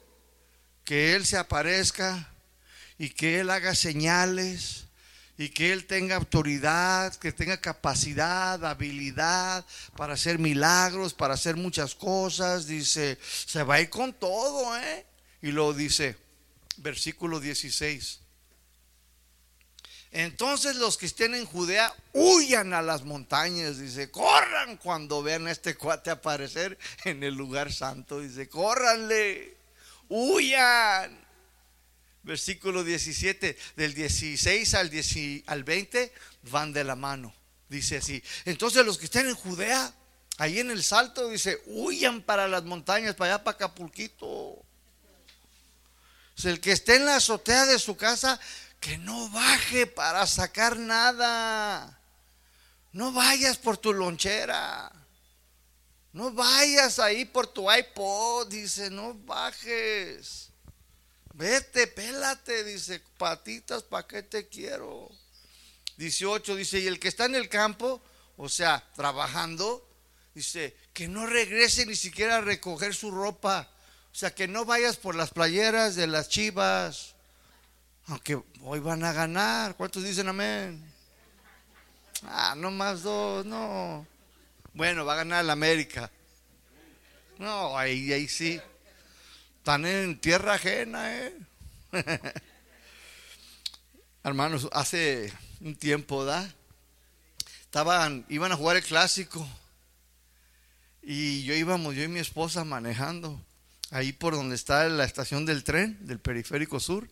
que Él se aparezca y que Él haga señales y que Él tenga autoridad, que tenga capacidad, habilidad para hacer milagros, para hacer muchas cosas. Dice, se va a ir con todo, ¿eh? Y lo dice, versículo 16. Entonces los que estén en Judea huyan a las montañas, dice, corran cuando vean a este cuate aparecer en el lugar santo, dice, córranle, huyan versículo 17, del 16 al, al 20, van de la mano. Dice así. Entonces los que estén en Judea, ahí en el salto, dice, huyan para las montañas, para allá, para Acapulquito. el que esté en la azotea de su casa, que no baje para sacar nada. No vayas por tu lonchera. No vayas ahí por tu iPod. Dice, no bajes. Vete, pélate, dice, patitas, ¿para qué te quiero? 18 dice, y el que está en el campo, o sea, trabajando, dice, que no regrese ni siquiera a recoger su ropa. O sea, que no vayas por las playeras de las chivas. Aunque hoy van a ganar. ¿Cuántos dicen amén? Ah, no más dos, no. Bueno, va a ganar la América. No, ahí, ahí sí. Están en tierra ajena, ¿eh? Hermanos, hace un tiempo, ¿da? Estaban, iban a jugar el clásico. Y yo íbamos, yo y mi esposa manejando, ahí por donde está la estación del tren, del periférico sur.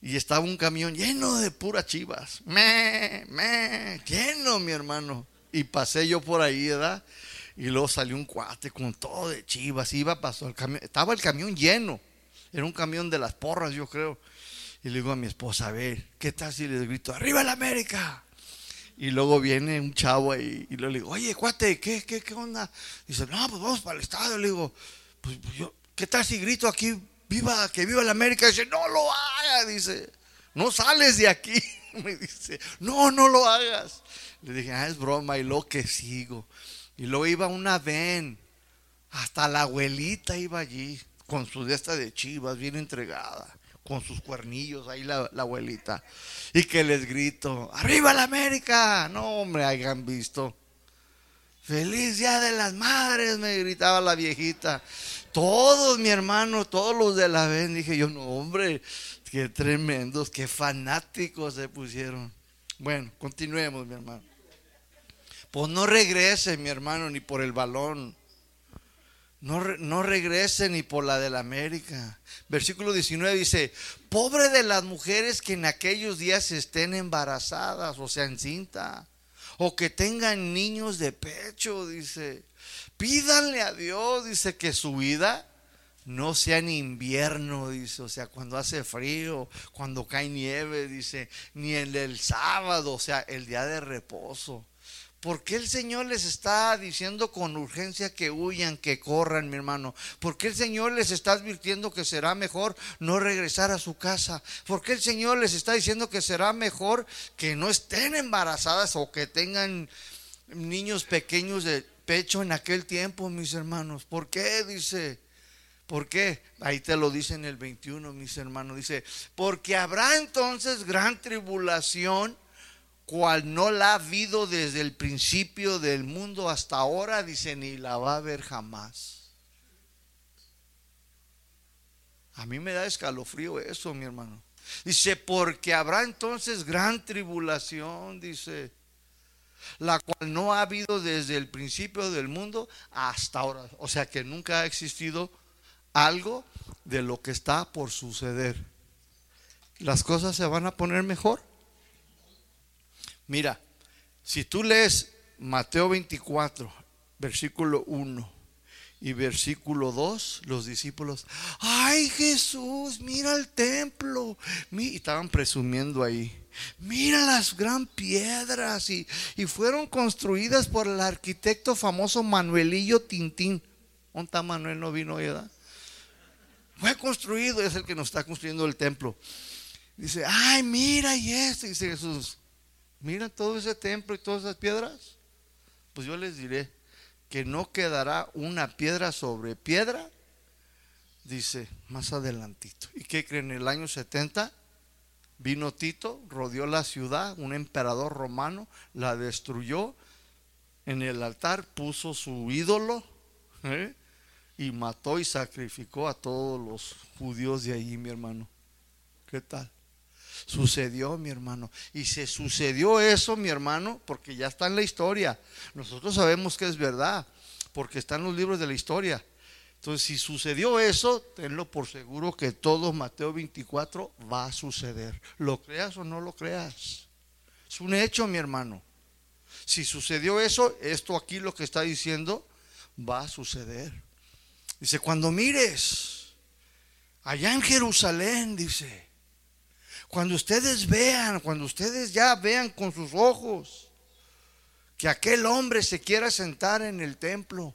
Y estaba un camión lleno de puras chivas. Me, me, lleno, mi hermano. Y pasé yo por ahí, ¿verdad? Y luego salió un cuate con todo de chivas, iba, pasó el camión, estaba el camión lleno, era un camión de las porras, yo creo. Y le digo a mi esposa, a ver, ¿qué tal si le grito, arriba el América? Y luego viene un chavo ahí y le digo, oye, cuate, ¿qué, qué, qué onda? Dice, no, pues vamos para el estadio. Le digo, pues, pues yo, ¿qué tal si grito aquí, viva, que viva el América? Dice, no lo hagas, dice, no sales de aquí. Me dice, no, no lo hagas. Le dije, ah, es broma, y lo que sigo. Y luego iba una ven, hasta la abuelita iba allí, con su de esta de chivas, bien entregada, con sus cuernillos, ahí la, abuelita. Y que les grito, ¡Arriba la América! No, hombre, hayan visto. Feliz día de las madres, me gritaba la viejita. Todos, mi hermano, todos los de la ven. Dije yo, no, hombre, qué tremendos, qué fanáticos se pusieron. Bueno, continuemos, mi hermano. Pues no regrese, mi hermano, ni por el balón. No, no regrese ni por la del América. Versículo 19 dice, pobre de las mujeres que en aquellos días estén embarazadas, o sea, encinta, o que tengan niños de pecho, dice. Pídanle a Dios, dice, que su vida no sea en invierno, dice, o sea, cuando hace frío, cuando cae nieve, dice, ni en el sábado, o sea, el día de reposo. ¿Por qué el Señor les está diciendo con urgencia que huyan, que corran, mi hermano? ¿Por qué el Señor les está advirtiendo que será mejor no regresar a su casa? ¿Por qué el Señor les está diciendo que será mejor que no estén embarazadas o que tengan niños pequeños de pecho en aquel tiempo, mis hermanos? ¿Por qué? Dice. ¿Por qué? Ahí te lo dice en el 21, mis hermanos. Dice, porque habrá entonces gran tribulación cual no la ha habido desde el principio del mundo hasta ahora, dice, ni la va a ver jamás. A mí me da escalofrío eso, mi hermano. Dice, porque habrá entonces gran tribulación, dice. la cual no ha habido desde el principio del mundo hasta ahora. O sea que nunca ha existido algo de lo que está por suceder. ¿Las cosas se van a poner mejor? Mira, si tú lees Mateo 24, versículo 1 y versículo 2, los discípulos, ay Jesús, mira el templo. Y estaban presumiendo ahí. Mira las gran piedras y, y fueron construidas por el arquitecto famoso Manuelillo Tintín. ¿Dónde Manuel? No vino, ¿verdad? Fue construido, es el que nos está construyendo el templo. Dice, ay, mira y esto. Dice Jesús, mira todo ese templo y todas esas piedras. Pues yo les diré que no quedará una piedra sobre piedra. Dice, más adelantito. ¿Y qué creen? En el año 70 vino Tito, rodeó la ciudad, un emperador romano, la destruyó. En el altar puso su ídolo. ¿eh? y mató y sacrificó a todos los judíos de allí, mi hermano. ¿Qué tal? Sucedió, mi hermano. Y se sucedió eso, mi hermano, porque ya está en la historia. Nosotros sabemos que es verdad, porque está en los libros de la historia. Entonces, si sucedió eso, tenlo por seguro que todo Mateo 24 va a suceder. Lo creas o no lo creas. Es un hecho, mi hermano. Si sucedió eso, esto aquí lo que está diciendo va a suceder. Dice, cuando mires allá en Jerusalén, dice, cuando ustedes vean, cuando ustedes ya vean con sus ojos que aquel hombre se quiera sentar en el templo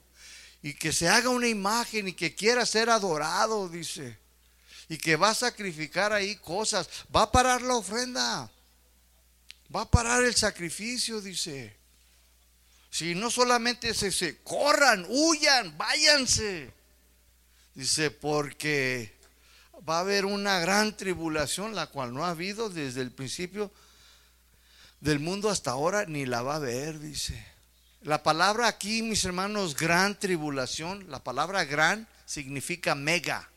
y que se haga una imagen y que quiera ser adorado, dice, y que va a sacrificar ahí cosas, va a parar la ofrenda, va a parar el sacrificio, dice. Si no solamente se, se corran, huyan, váyanse. Dice, porque va a haber una gran tribulación, la cual no ha habido desde el principio del mundo hasta ahora, ni la va a haber, dice. La palabra aquí, mis hermanos, gran tribulación, la palabra gran significa mega.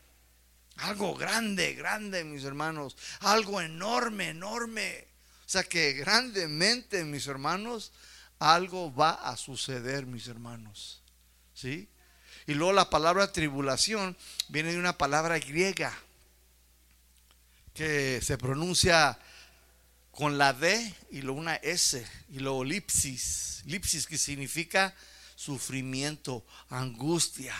Algo grande, grande, mis hermanos. Algo enorme, enorme. O sea que grandemente, mis hermanos, algo va a suceder, mis hermanos. ¿Sí? Y luego la palabra tribulación viene de una palabra griega que se pronuncia con la D y luego una S y luego lipsis. Lipsis que significa sufrimiento, angustia,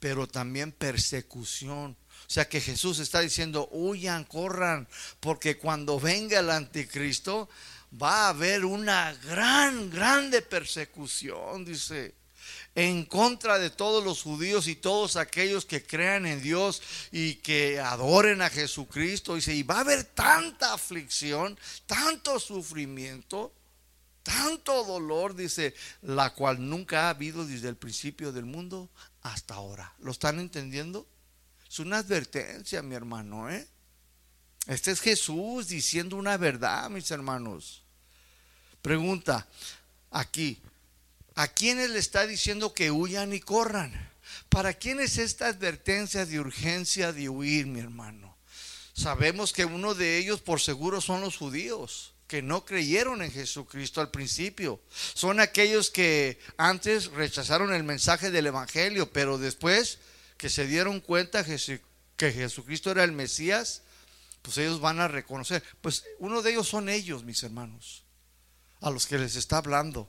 pero también persecución. O sea que Jesús está diciendo, huyan, corran, porque cuando venga el anticristo va a haber una gran, grande persecución, dice en contra de todos los judíos y todos aquellos que crean en Dios y que adoren a Jesucristo. Dice, y va a haber tanta aflicción, tanto sufrimiento, tanto dolor, dice, la cual nunca ha habido desde el principio del mundo hasta ahora. ¿Lo están entendiendo? Es una advertencia, mi hermano, ¿eh? Este es Jesús diciendo una verdad, mis hermanos. Pregunta, aquí, ¿A quiénes le está diciendo que huyan y corran? ¿Para quién es esta advertencia de urgencia de huir, mi hermano? Sabemos que uno de ellos por seguro son los judíos que no creyeron en Jesucristo al principio. Son aquellos que antes rechazaron el mensaje del Evangelio, pero después que se dieron cuenta que Jesucristo era el Mesías, pues ellos van a reconocer. Pues uno de ellos son ellos, mis hermanos, a los que les está hablando.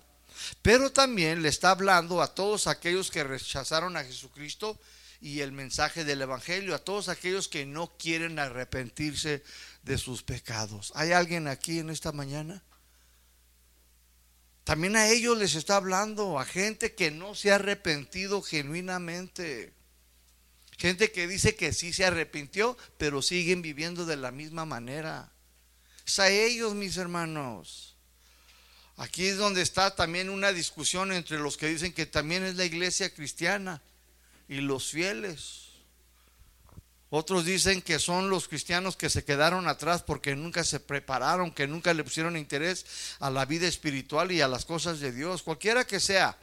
Pero también le está hablando a todos aquellos que rechazaron a Jesucristo y el mensaje del Evangelio, a todos aquellos que no quieren arrepentirse de sus pecados. ¿Hay alguien aquí en esta mañana? También a ellos les está hablando, a gente que no se ha arrepentido genuinamente. Gente que dice que sí se arrepintió, pero siguen viviendo de la misma manera. Es a ellos, mis hermanos. Aquí es donde está también una discusión entre los que dicen que también es la iglesia cristiana y los fieles. Otros dicen que son los cristianos que se quedaron atrás porque nunca se prepararon, que nunca le pusieron interés a la vida espiritual y a las cosas de Dios, cualquiera que sea.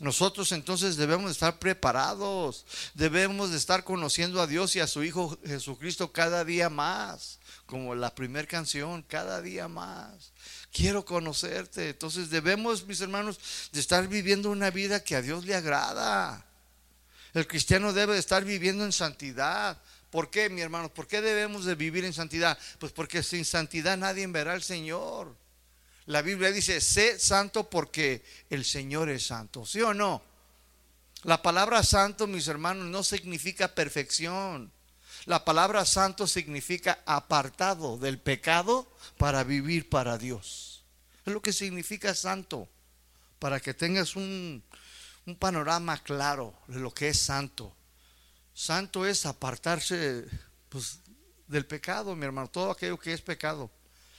Nosotros entonces debemos estar preparados, debemos de estar conociendo a Dios y a su Hijo Jesucristo cada día más como la primera canción, cada día más. Quiero conocerte. Entonces debemos, mis hermanos, de estar viviendo una vida que a Dios le agrada. El cristiano debe de estar viviendo en santidad. ¿Por qué, mi hermano? ¿Por qué debemos de vivir en santidad? Pues porque sin santidad nadie verá al Señor. La Biblia dice, sé santo porque el Señor es santo. ¿Sí o no? La palabra santo, mis hermanos, no significa perfección. La palabra santo significa apartado del pecado para vivir para Dios. Es lo que significa santo, para que tengas un, panorama claro de lo que es santo. Santo es apartarse pues, del pecado, mi hermano, todo aquello que es pecado.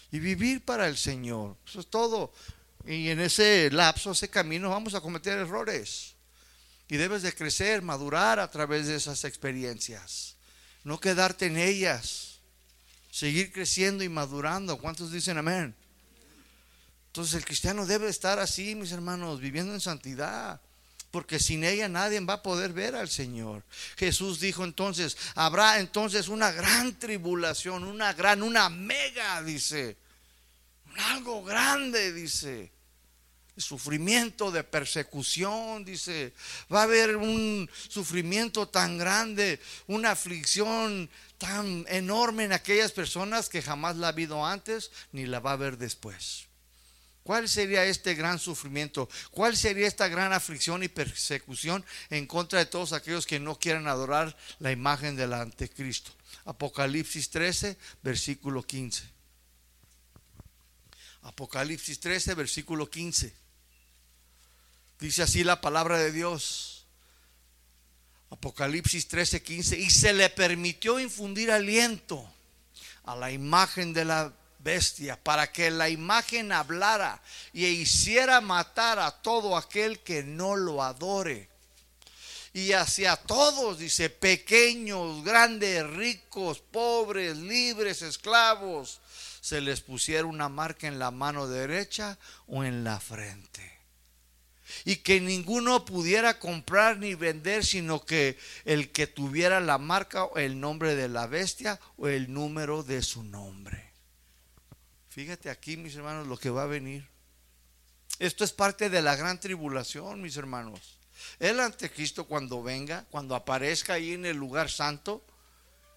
Y vivir para el Señor. Eso es todo. Y en ese lapso, ese camino, vamos a cometer errores. Y debes de crecer, madurar a través de esas experiencias no quedarte en ellas, seguir creciendo y madurando. ¿Cuántos dicen amén? Entonces el cristiano debe estar así, mis hermanos, viviendo en santidad, porque sin ella nadie va a poder ver al Señor. Jesús dijo entonces, habrá entonces una gran tribulación, una gran, una mega, dice, algo grande, dice sufrimiento, de persecución, dice, va a haber un sufrimiento tan grande, una aflicción tan enorme en aquellas personas que jamás la ha habido antes ni la va a ver después. ¿Cuál sería este gran sufrimiento? ¿Cuál sería esta gran aflicción y persecución en contra de todos aquellos que no quieran adorar la imagen del anticristo? Apocalipsis 13, versículo 15. Apocalipsis 13, versículo 15. Dice así la palabra de Dios. Apocalipsis 13, 15. Y se le permitió infundir aliento a la imagen de la bestia para que la imagen hablara y hiciera matar a todo aquel que no lo adore. Y hacia todos, dice, pequeños, grandes, ricos, pobres, libres, esclavos, se les pusiera una marca en la mano derecha o en la frente y que ninguno pudiera comprar ni vender, sino que el que tuviera la marca o el nombre de la bestia o el número de su nombre. Fíjate aquí, mis hermanos, lo que va a venir. Esto es parte de la gran tribulación, mis hermanos. El anticristo cuando venga, cuando aparezca ahí en el lugar santo,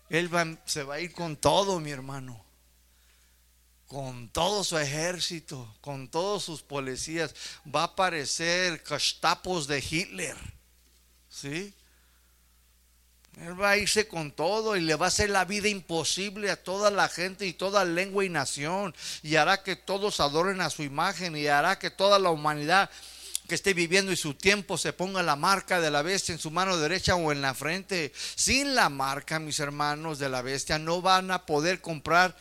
él se va a ir con todo, mi hermano con todo su ejército, con todos sus policías, va a aparecer castapos de Hitler. ¿Sí? Él va a irse con todo y le va a hacer la vida imposible a toda la gente y toda lengua y nación. Y hará que todos adoren a su imagen y hará que toda la humanidad que esté viviendo y su tiempo se ponga la marca de la bestia en su mano derecha o en la frente. Sin la marca, mis hermanos, de la bestia, no van a poder comprar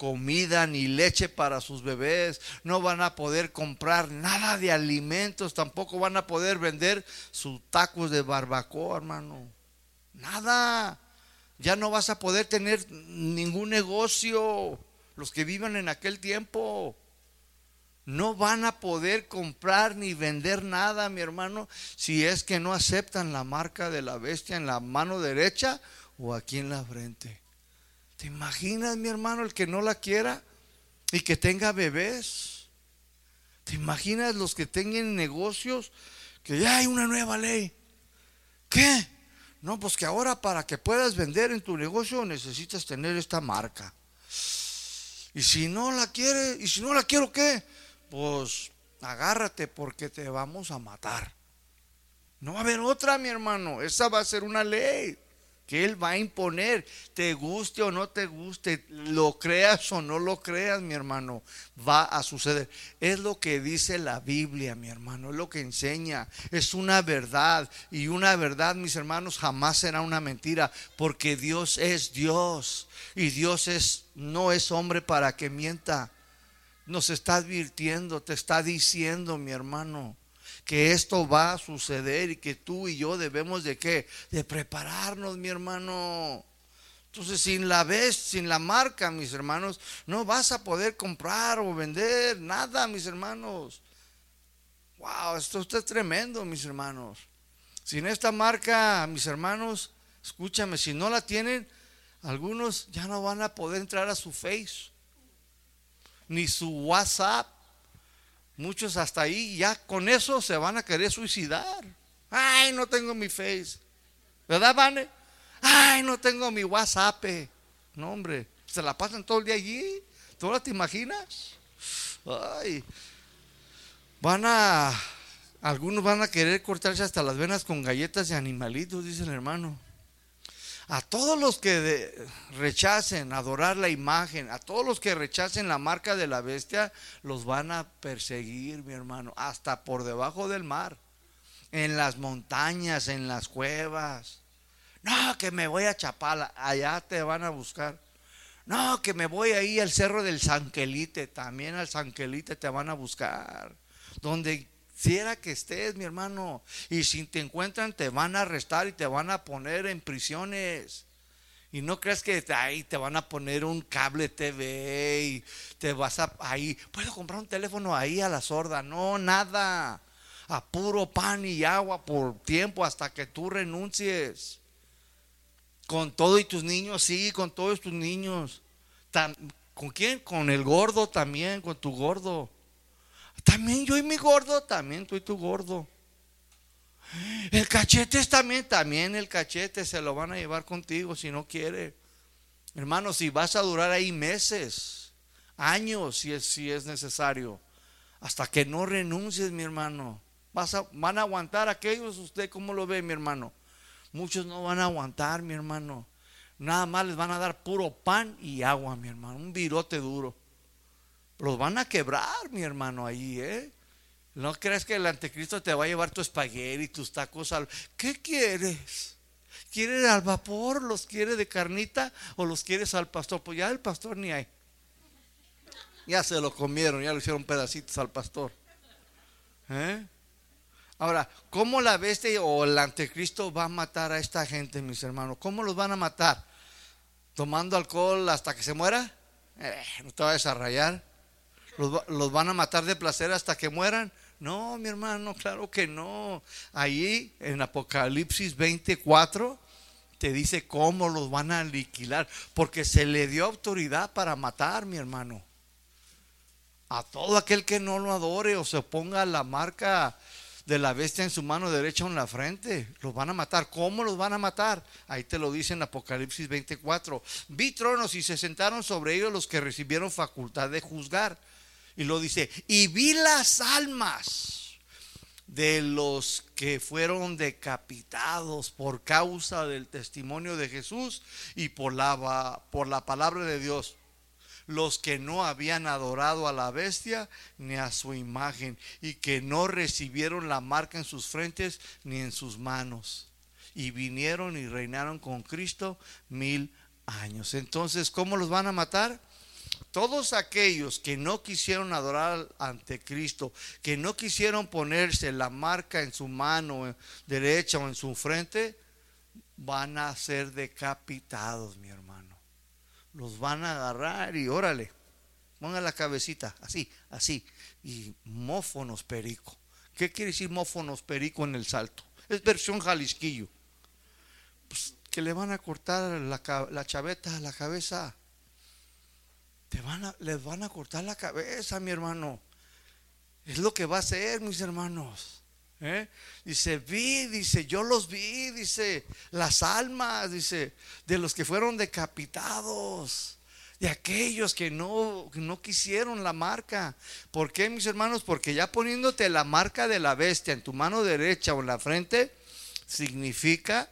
comida ni leche para sus bebés, no van a poder comprar nada de alimentos, tampoco van a poder vender sus tacos de barbacoa, hermano. Nada. Ya no vas a poder tener ningún negocio. Los que vivan en aquel tiempo no van a poder comprar ni vender nada, mi hermano, si es que no aceptan la marca de la bestia en la mano derecha o aquí en la frente. ¿Te imaginas, mi hermano, el que no la quiera y que tenga bebés? ¿Te imaginas los que tengan negocios que ya hay una nueva ley? ¿Qué? No, pues que ahora para que puedas vender en tu negocio necesitas tener esta marca. Y si no la quiere, y si no la quiero, ¿qué? Pues agárrate porque te vamos a matar. No va a haber otra, mi hermano. Esa va a ser una ley que Él va a imponer, te guste o no te guste, lo creas o no lo creas, mi hermano, va a suceder. Es lo que dice la Biblia, mi hermano, es lo que enseña, es una verdad y una verdad, mis hermanos, jamás será una mentira, porque Dios es Dios y Dios es no es hombre para que mienta. Nos está advirtiendo, te está diciendo, mi hermano que esto va a suceder y que tú y yo debemos de qué? De prepararnos, mi hermano. Entonces, sin la vez, sin la marca, mis hermanos, no vas a poder comprar o vender nada, mis hermanos. Wow, esto está tremendo, mis hermanos. Sin esta marca, mis hermanos, escúchame, si no la tienen, Algunos ya no van a poder entrar a su Face, ni su WhatsApp. Muchos hasta ahí ya con eso se van a querer suicidar. Ay, no tengo mi Face. ¿Verdad, Vane? Ay, no tengo mi WhatsApp. No, hombre, se la pasan todo el día allí. ¿Tú no te imaginas? Ay, van a, algunos van a querer cortarse hasta las venas con galletas de animalitos, dice el hermano. A todos los que rechacen adorar la imagen, a todos los que rechacen la marca de la bestia, los van a perseguir, mi hermano, hasta por debajo del mar, en las montañas, en las cuevas. No, que me voy a Chapala, allá te van a buscar. No, que me voy ahí al cerro del Sanquelite, también al Sanquelite te van a buscar. Donde quiera que estés, mi hermano. Y si te encuentran, te van a arrestar y te van a poner en prisiones. Y no crees que ahí te van a poner un cable TV y te vas a ahí. Puedo comprar un teléfono ahí a la sorda. No, nada. A puro pan y agua por tiempo hasta que tú renuncies. Con todo y tus niños, sí, con todos tus niños. ¿Con quién? Con el gordo también, con tu gordo. También yo y mi gordo, también tú y tu gordo. El cachete es también, también el cachete se lo van a llevar contigo si no quiere. Hermano, si vas a durar ahí meses, años si es, si es necesario, hasta que no renuncies, mi hermano. Vas a, van a aguantar aquellos, usted cómo lo ve, mi hermano. Muchos no van a aguantar, mi hermano. Nada más les van a dar puro pan y agua, mi hermano. Un virote duro. Los van a quebrar, mi hermano, ahí, ¿eh? No crees que el anticristo te va a llevar tu espagueti tus tacos al... ¿Qué quieres? ¿Quieres al vapor? ¿Los quieres de carnita o los quieres al pastor? Pues ya el pastor ni hay. Ya se lo comieron, ya lo hicieron pedacitos al pastor. ¿Eh? Ahora, ¿cómo la bestia o el anticristo va a matar a esta gente, mis hermanos? ¿Cómo los van a matar? ¿Tomando alcohol hasta que se muera? Eh, no te vayas a rayar. ¿Los, van a matar de placer hasta que mueran? No, mi hermano, claro que no. Ahí en Apocalipsis 24 te dice cómo los van a aniquilar, porque se le dio autoridad para matar, mi hermano. A todo aquel que no lo adore o se ponga la marca de la bestia en su mano derecha o en la frente. Los van a matar. ¿Cómo los van a matar? Ahí te lo dice en Apocalipsis 24. Vi tronos y se sentaron sobre ellos los que recibieron facultad de juzgar. Y lo dice, y vi las almas de los que fueron decapitados por causa del testimonio de Jesús y por la, por la palabra de Dios. Los que no habían adorado a la bestia ni a su imagen y que no recibieron la marca en sus frentes ni en sus manos. Y vinieron y reinaron con Cristo mil años. Entonces, ¿cómo los van a matar? Todos aquellos que no quisieron adorar ante Cristo, que no quisieron ponerse la marca en su mano derecha o en su frente, van a ser decapitados, mi hermano. Los van a agarrar y órale, pongan la cabecita, así, así, y mófonos perico. ¿Qué quiere decir mófonos perico en el salto? Es versión jalisquillo. Pues que le van a cortar la, la chaveta a la cabeza te van a, les van a cortar la cabeza, mi hermano. Es lo que va a hacer, mis hermanos. ¿eh? Dice, vi, dice, yo los vi, dice, las almas, dice, de los que fueron decapitados, de aquellos que no, no quisieron la marca. ¿Por qué, mis hermanos? Porque ya poniéndote la marca de la bestia en tu mano derecha o en la frente, significa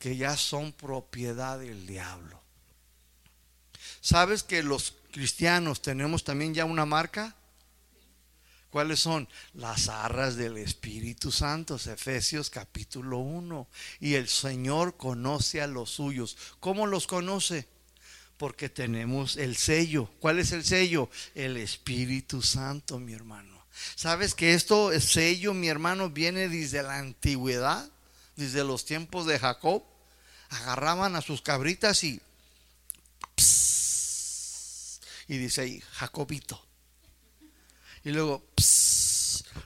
que ya son propiedad del diablo. ¿Sabes que los cristianos tenemos también ya una marca? ¿Cuáles son? Las arras del Espíritu Santo, Efesios capítulo 1. Y el Señor conoce a los suyos. ¿Cómo los conoce? Porque tenemos el sello. ¿Cuál es el sello? El Espíritu Santo, mi hermano. ¿Sabes que esto, el sello, mi hermano, viene desde la antigüedad? Desde los tiempos de Jacob. Agarraban a sus cabritas y y dice ahí, Jacobito. Y luego,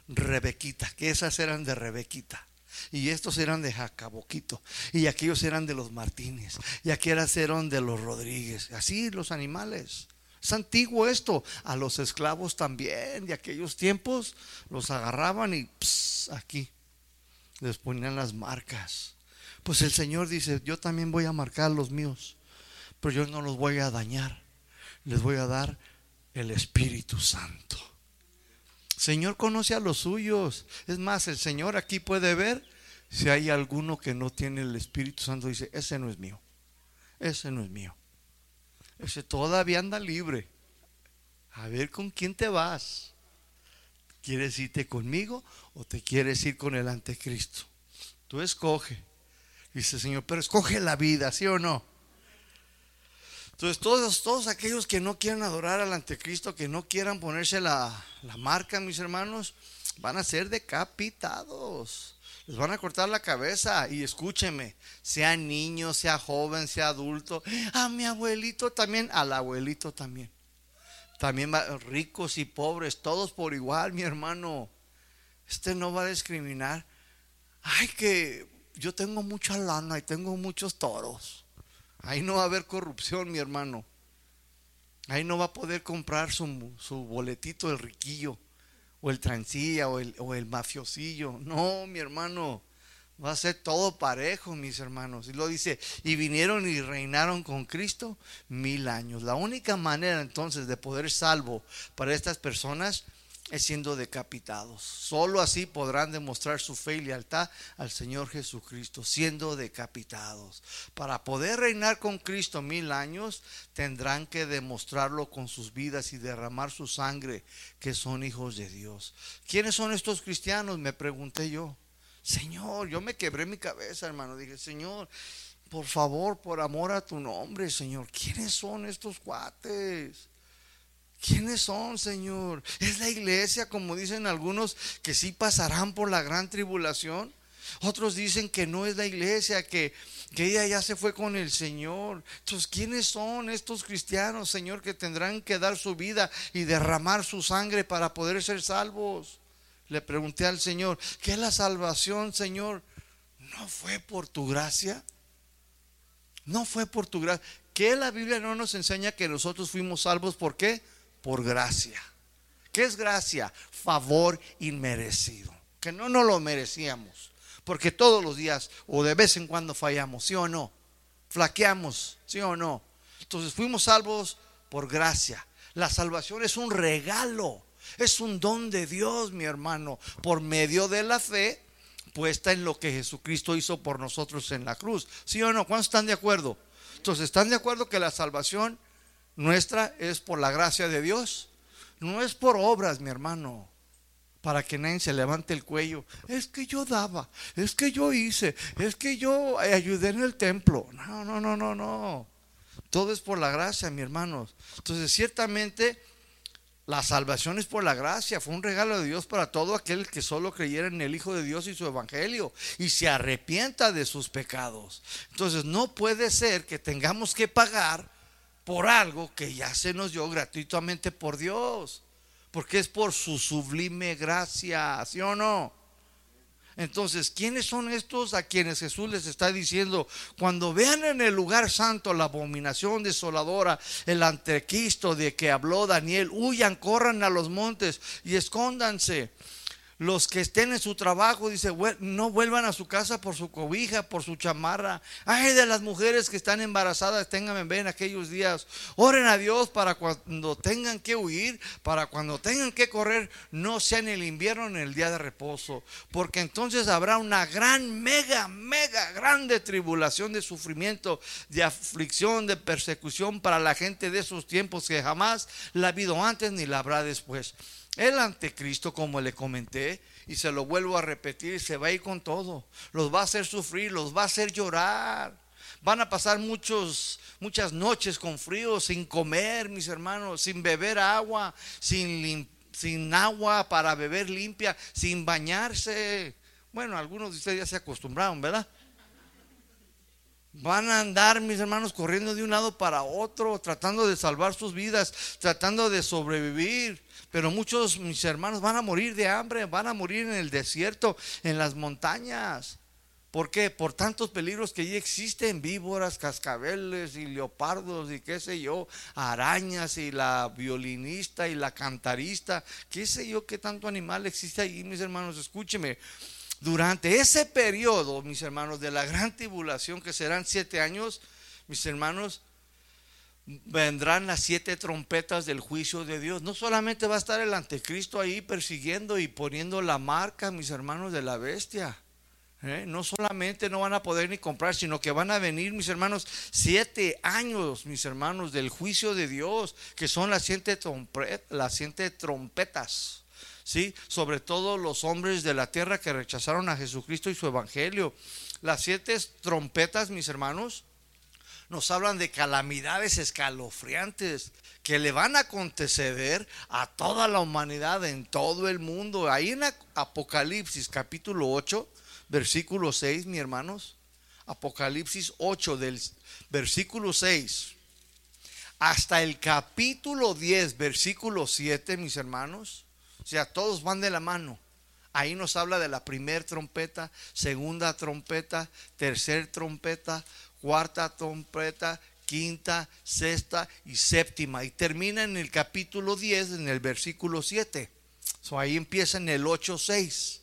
Rebequita, que esas eran de Rebequita. Y estos eran de Jacaboquito. Y aquellos eran de los Martínez. Y aquellos eran de los Rodríguez. Así los animales. Es antiguo esto. A los esclavos también de aquellos tiempos los agarraban y aquí les ponían las marcas. Pues el Señor dice, yo también voy a marcar los míos, pero yo no los voy a dañar. Les voy a dar el Espíritu Santo. Señor conoce a los suyos. Es más, el Señor aquí puede ver si hay alguno que no tiene el Espíritu Santo. Dice, ese no es mío. Ese no es mío. Ese todavía anda libre. A ver con quién te vas. ¿Quieres irte conmigo o te quieres ir con el anticristo? Tú escoge. Dice Señor, pero escoge la vida, ¿sí o no? Entonces, todos, todos aquellos que no quieran adorar al anticristo, que no quieran ponerse la, la marca, mis hermanos, van a ser decapitados. Les van a cortar la cabeza y escúcheme, sea niño, sea joven, sea adulto, a mi abuelito también, al abuelito también. También ricos y pobres, todos por igual, mi hermano. Este no va a discriminar. Ay, que yo tengo mucha lana y tengo muchos toros. Ahí no va a haber corrupción, mi hermano. Ahí no va a poder comprar su, su boletito el riquillo, o el transilla, o el, o el mafiosillo. No, mi hermano. Va a ser todo parejo, mis hermanos. Y lo dice, y vinieron y reinaron con Cristo mil años. La única manera entonces de poder salvo para estas personas es siendo decapitados. Solo así podrán demostrar su fe y lealtad al Señor Jesucristo, siendo decapitados. Para poder reinar con Cristo mil años, tendrán que demostrarlo con sus vidas y derramar su sangre, que son hijos de Dios. ¿Quiénes son estos cristianos? Me pregunté yo. Señor, yo me quebré mi cabeza, hermano. Dije, Señor, por favor, por amor a tu nombre, Señor, ¿quiénes son estos cuates? ¿Quiénes son, Señor? ¿Es la iglesia, como dicen algunos, que sí pasarán por la gran tribulación? Otros dicen que no es la iglesia, que, que ella ya se fue con el Señor. Entonces, ¿quiénes son estos cristianos, Señor, que tendrán que dar su vida y derramar su sangre para poder ser salvos? Le pregunté al Señor, ¿qué es la salvación, Señor? ¿No fue por tu gracia? No fue por tu gracia. ¿Qué la Biblia no nos enseña que nosotros fuimos salvos? ¿Por qué? Por gracia. ¿Qué es gracia? Favor inmerecido. Que no nos lo merecíamos. Porque todos los días o de vez en cuando fallamos, ¿sí o no? Flaqueamos, ¿sí o no? Entonces fuimos salvos por gracia. La salvación es un regalo. Es un don de Dios, mi hermano, por medio de la fe puesta en lo que Jesucristo hizo por nosotros en la cruz. ¿Sí o no? ¿Cuántos están de acuerdo? Entonces, ¿están de acuerdo que la salvación nuestra es por la gracia de Dios? No es por obras, mi hermano, para que nadie se levante el cuello. Es que yo daba, es que yo hice, es que yo ayudé en el templo. No, no, no, no, no. Todo es por la gracia, mi hermanos. Entonces, ciertamente la salvación es por la gracia, fue un regalo de Dios para todo aquel que solo creyera en el Hijo de Dios y su Evangelio y se arrepienta de sus pecados. Entonces no puede ser que tengamos que pagar por algo que ya se nos dio gratuitamente por Dios, porque es por su sublime gracia, ¿sí o no? Entonces, ¿quiénes son estos a quienes Jesús les está diciendo? Cuando vean en el lugar santo la abominación desoladora, el antequisto de que habló Daniel, huyan, corran a los montes y escóndanse los que estén en su trabajo, dice, no vuelvan a su casa por su cobija, por su chamarra. Ay de las mujeres que están embarazadas, tengan en aquellos días. Oren a Dios para cuando tengan que huir, para cuando tengan que correr, no sea en el invierno en el día de reposo. Porque entonces habrá una gran, mega, mega, grande tribulación de sufrimiento, de aflicción, de persecución para la gente de esos tiempos que jamás la ha habido antes ni la habrá después. El anticristo, como le comenté, y se lo vuelvo a repetir, se va a ir con todo. Los va a hacer sufrir, los va a hacer llorar. Van a pasar muchos, muchas noches con frío, sin comer, mis hermanos, sin beber agua, sin, sin agua para beber limpia, sin bañarse. Bueno, algunos de ustedes ya se acostumbraron, ¿verdad? Van a andar, mis hermanos, corriendo de un lado para otro, tratando de salvar sus vidas, tratando de sobrevivir. Pero muchos, mis hermanos, van a morir de hambre, van a morir en el desierto, en las montañas. ¿Por qué? Por tantos peligros que ya existen, víboras, cascabeles y leopardos y qué sé yo, arañas y la violinista y la cantarista, qué sé yo, qué tanto animal existe ahí, mis hermanos, escúcheme. Durante ese periodo, mis hermanos, de la gran tribulación, que serán siete años, mis hermanos, vendrán las siete trompetas del juicio de Dios. No solamente va a estar el anticristo ahí persiguiendo y poniendo la marca, mis hermanos, de la bestia. ¿eh? No solamente no van a poder ni comprar, sino que van a venir, mis hermanos, siete años, mis hermanos, del juicio de Dios, que son las siete, las siete trompetas. ¿Sí? Sobre todo los hombres de la tierra que rechazaron a Jesucristo y su evangelio. Las siete trompetas, mis hermanos, nos hablan de calamidades escalofriantes que le van a acontecer a toda la humanidad en todo el mundo. Ahí en Apocalipsis capítulo 8, versículo 6, mi hermanos. Apocalipsis 8 del versículo 6 hasta el capítulo 10, versículo 7, mis hermanos. O sea, todos van de la mano. Ahí nos habla de la primera trompeta, segunda trompeta, tercera trompeta, cuarta trompeta, quinta, sexta y séptima. Y termina en el capítulo 10, en el versículo 7. So, ahí empieza en el 8, 6.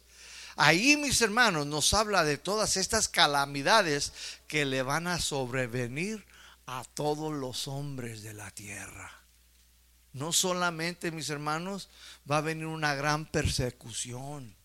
Ahí, mis hermanos, nos habla de todas estas calamidades que le van a sobrevenir a todos los hombres de la tierra. No solamente, mis hermanos, va a venir una gran persecución.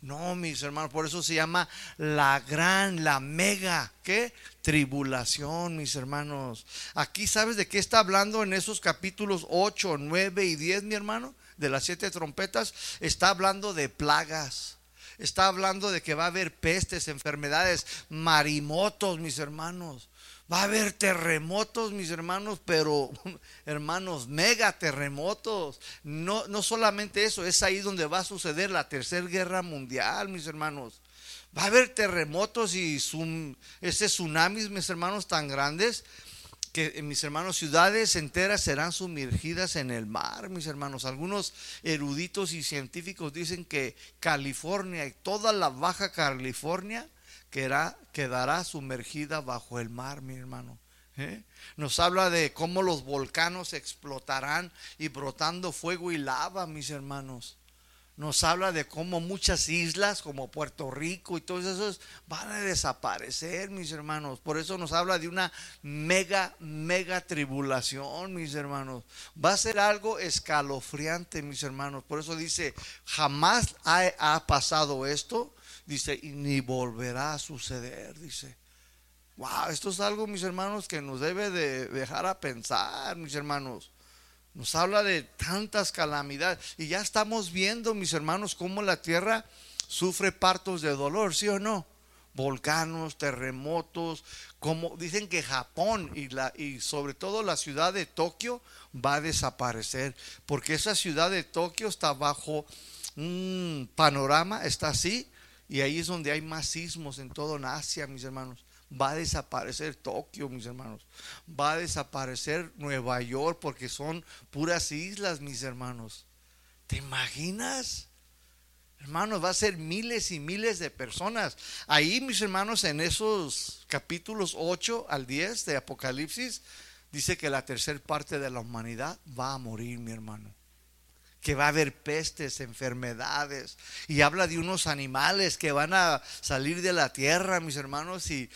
No, mis hermanos, por eso se llama la gran, la mega, ¿qué? Tribulación, mis hermanos. Aquí sabes de qué está hablando en esos capítulos 8, 9 y 10, mi hermano, de las siete trompetas. Está hablando de plagas está hablando de que va a haber pestes, enfermedades, marimotos, mis hermanos. Va a haber terremotos, mis hermanos, pero hermanos, mega terremotos. No, no solamente eso, es ahí donde va a suceder la tercera guerra mundial, mis hermanos. Va a haber terremotos y ese tsunamis, mis hermanos, tan grandes que mis hermanos, ciudades enteras serán sumergidas en el mar, mis hermanos. Algunos eruditos y científicos dicen que California y toda la Baja California quedará, sumergida bajo el mar, mi hermano. ¿eh? Nos habla de cómo los volcanos explotarán y brotando fuego y lava, mis hermanos nos habla de cómo muchas islas como Puerto Rico y todos esos van a desaparecer, mis hermanos. Por eso nos habla de una mega, mega tribulación, mis hermanos. Va a ser algo escalofriante, mis hermanos. Por eso dice, jamás ha, pasado esto, dice, y ni volverá a suceder, dice. Wow, esto es algo, mis hermanos, que nos debe de dejar a pensar, mis hermanos. Nos habla de tantas calamidades. Y ya estamos viendo, mis hermanos, cómo la tierra sufre partos de dolor, ¿sí o no? Volcanos, terremotos, como dicen que Japón y, la, y sobre todo la ciudad de Tokio va a desaparecer, porque esa ciudad de Tokio está bajo un panorama, está así, y ahí es donde hay más sismos en todo Asia, mis hermanos. Va a desaparecer Tokio, mis hermanos. Va a desaparecer Nueva York porque son puras islas, mis hermanos. ¿Te imaginas? Hermanos, va a ser miles y miles de personas. Ahí, mis hermanos, en esos capítulos 8 al 10 de Apocalipsis, dice que la tercera parte de la humanidad va a morir, mi hermano que va a haber pestes, enfermedades, y habla de unos animales que van a salir de la tierra, mis hermanos, y,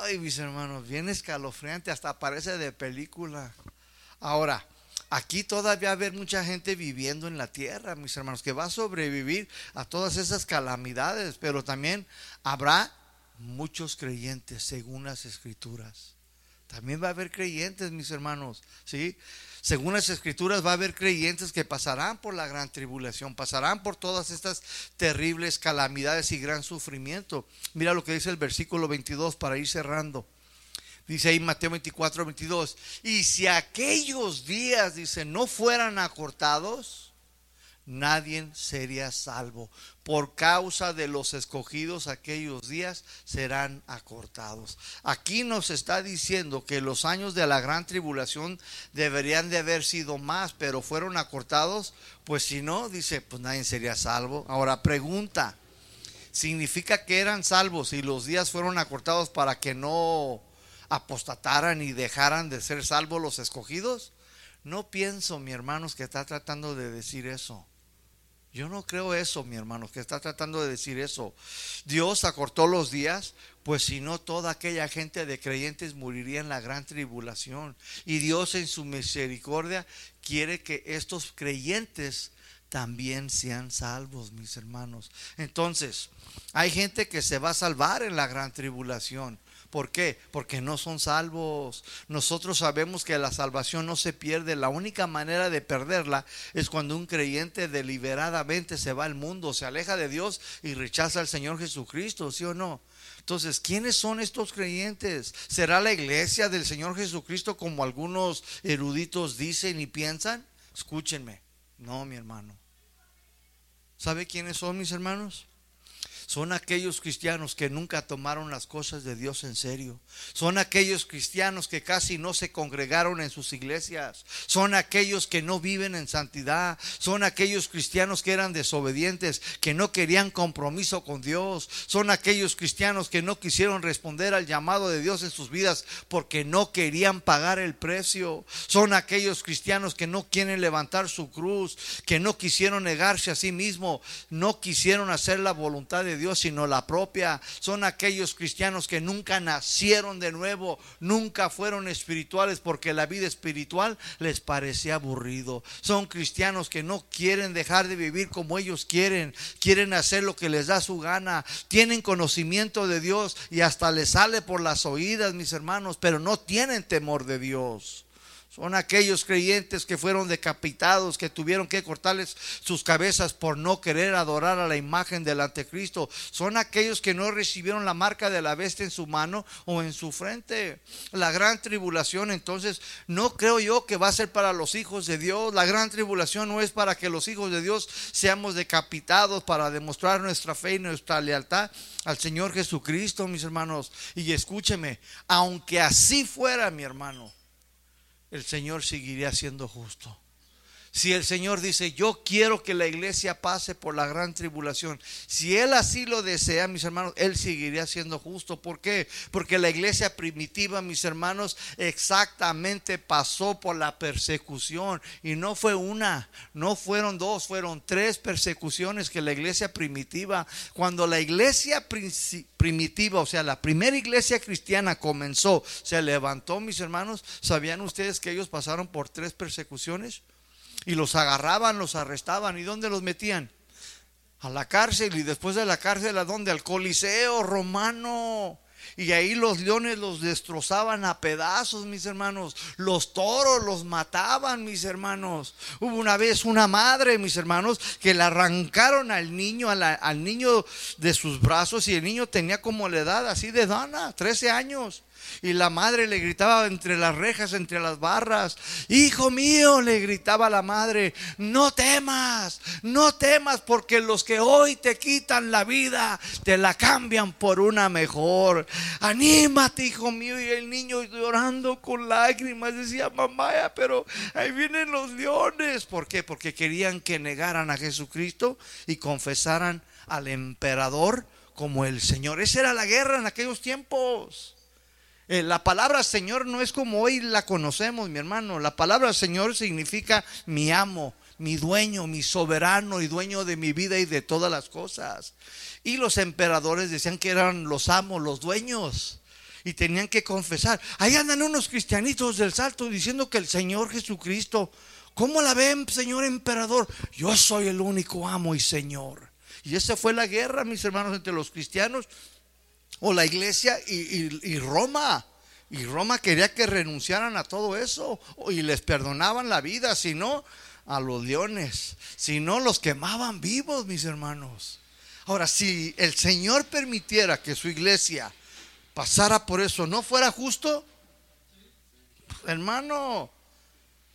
ay, mis hermanos, bien escalofriante, hasta parece de película. Ahora, aquí todavía va a haber mucha gente viviendo en la tierra, mis hermanos, que va a sobrevivir a todas esas calamidades, pero también habrá muchos creyentes según las escrituras. También va a haber creyentes, mis hermanos, ¿sí? Según las escrituras va a haber creyentes que pasarán por la gran tribulación, pasarán por todas estas terribles calamidades y gran sufrimiento. Mira lo que dice el versículo 22 para ir cerrando. Dice ahí Mateo 24, 22. Y si aquellos días, dice, no fueran acortados, nadie sería salvo. Por causa de los escogidos aquellos días serán acortados. Aquí nos está diciendo que los años de la gran tribulación deberían de haber sido más, pero fueron acortados. Pues si no, dice, pues nadie sería salvo. Ahora pregunta, ¿significa que eran salvos y los días fueron acortados para que no apostataran y dejaran de ser salvos los escogidos? No pienso, mi hermanos, que está tratando de decir eso. Yo no creo eso, mi hermano, que está tratando de decir eso. Dios acortó los días, pues si no, toda aquella gente de creyentes moriría en la gran tribulación. Y Dios en su misericordia quiere que estos creyentes también sean salvos, mis hermanos. Entonces, hay gente que se va a salvar en la gran tribulación. ¿Por qué? Porque no son salvos. Nosotros sabemos que la salvación no se pierde. La única manera de perderla es cuando un creyente deliberadamente se va al mundo, se aleja de Dios y rechaza al Señor Jesucristo, ¿sí o no? Entonces, ¿quiénes son estos creyentes? ¿Será la iglesia del Señor Jesucristo como algunos eruditos dicen y piensan? Escúchenme. No, mi hermano. ¿Sabe quiénes son mis hermanos? Son aquellos cristianos que nunca tomaron las cosas de Dios en serio. Son aquellos cristianos que casi no se congregaron en sus iglesias. Son aquellos que no viven en santidad. Son aquellos cristianos que eran desobedientes, que no querían compromiso con Dios. Son aquellos cristianos que no quisieron responder al llamado de Dios en sus vidas porque no querían pagar el precio. Son aquellos cristianos que no quieren levantar su cruz, que no quisieron negarse a sí mismo, no quisieron hacer la voluntad de Dios, sino la propia. Son aquellos cristianos que nunca nacieron de nuevo, nunca fueron espirituales porque la vida espiritual les parecía aburrido. Son cristianos que no quieren dejar de vivir como ellos quieren, quieren hacer lo que les da su gana, tienen conocimiento de Dios y hasta les sale por las oídas, mis hermanos, pero no tienen temor de Dios. Son aquellos creyentes que fueron decapitados, que tuvieron que cortarles sus cabezas por no querer adorar a la imagen del anticristo. Son aquellos que no recibieron la marca de la bestia en su mano o en su frente. La gran tribulación entonces no creo yo que va a ser para los hijos de Dios. La gran tribulación no es para que los hijos de Dios seamos decapitados para demostrar nuestra fe y nuestra lealtad al Señor Jesucristo, mis hermanos. Y escúcheme, aunque así fuera, mi hermano el Señor seguiría siendo justo. Si el Señor dice, yo quiero que la iglesia pase por la gran tribulación, si Él así lo desea, mis hermanos, Él seguiría siendo justo. ¿Por qué? Porque la iglesia primitiva, mis hermanos, exactamente pasó por la persecución. Y no fue una, no fueron dos, fueron tres persecuciones que la iglesia primitiva, cuando la iglesia primitiva, o sea, la primera iglesia cristiana comenzó, se levantó, mis hermanos, ¿sabían ustedes que ellos pasaron por tres persecuciones? Y los agarraban, los arrestaban. ¿Y dónde los metían? A la cárcel y después de la cárcel a dónde? Al Coliseo romano. Y ahí los leones los destrozaban a pedazos, mis hermanos. Los toros los mataban, mis hermanos. Hubo una vez una madre, mis hermanos, que le arrancaron al niño, al niño de sus brazos y el niño tenía como la edad así de Dana, 13 años. Y la madre le gritaba entre las rejas, entre las barras, hijo mío, le gritaba la madre, no temas, no temas, porque los que hoy te quitan la vida, te la cambian por una mejor. Anímate, hijo mío. Y el niño llorando con lágrimas decía, mamá, pero ahí vienen los leones. ¿Por qué? Porque querían que negaran a Jesucristo y confesaran al emperador como el Señor. Esa era la guerra en aquellos tiempos. Eh, la palabra Señor no es como hoy la conocemos, mi hermano. La palabra Señor significa mi amo, mi dueño, mi soberano y dueño de mi vida y de todas las cosas. Y los emperadores decían que eran los amos, los dueños. Y tenían que confesar. Ahí andan unos cristianitos del salto diciendo que el Señor Jesucristo, ¿cómo la ven, Señor emperador? Yo soy el único amo y Señor. Y esa fue la guerra, mis hermanos, entre los cristianos o la iglesia y, Roma. Y Roma quería que renunciaran a todo eso y les perdonaban la vida, si no, a los leones, si no, los quemaban vivos, mis hermanos. Ahora, si el Señor permitiera que su iglesia pasara por eso, ¿no fuera justo? Hermano,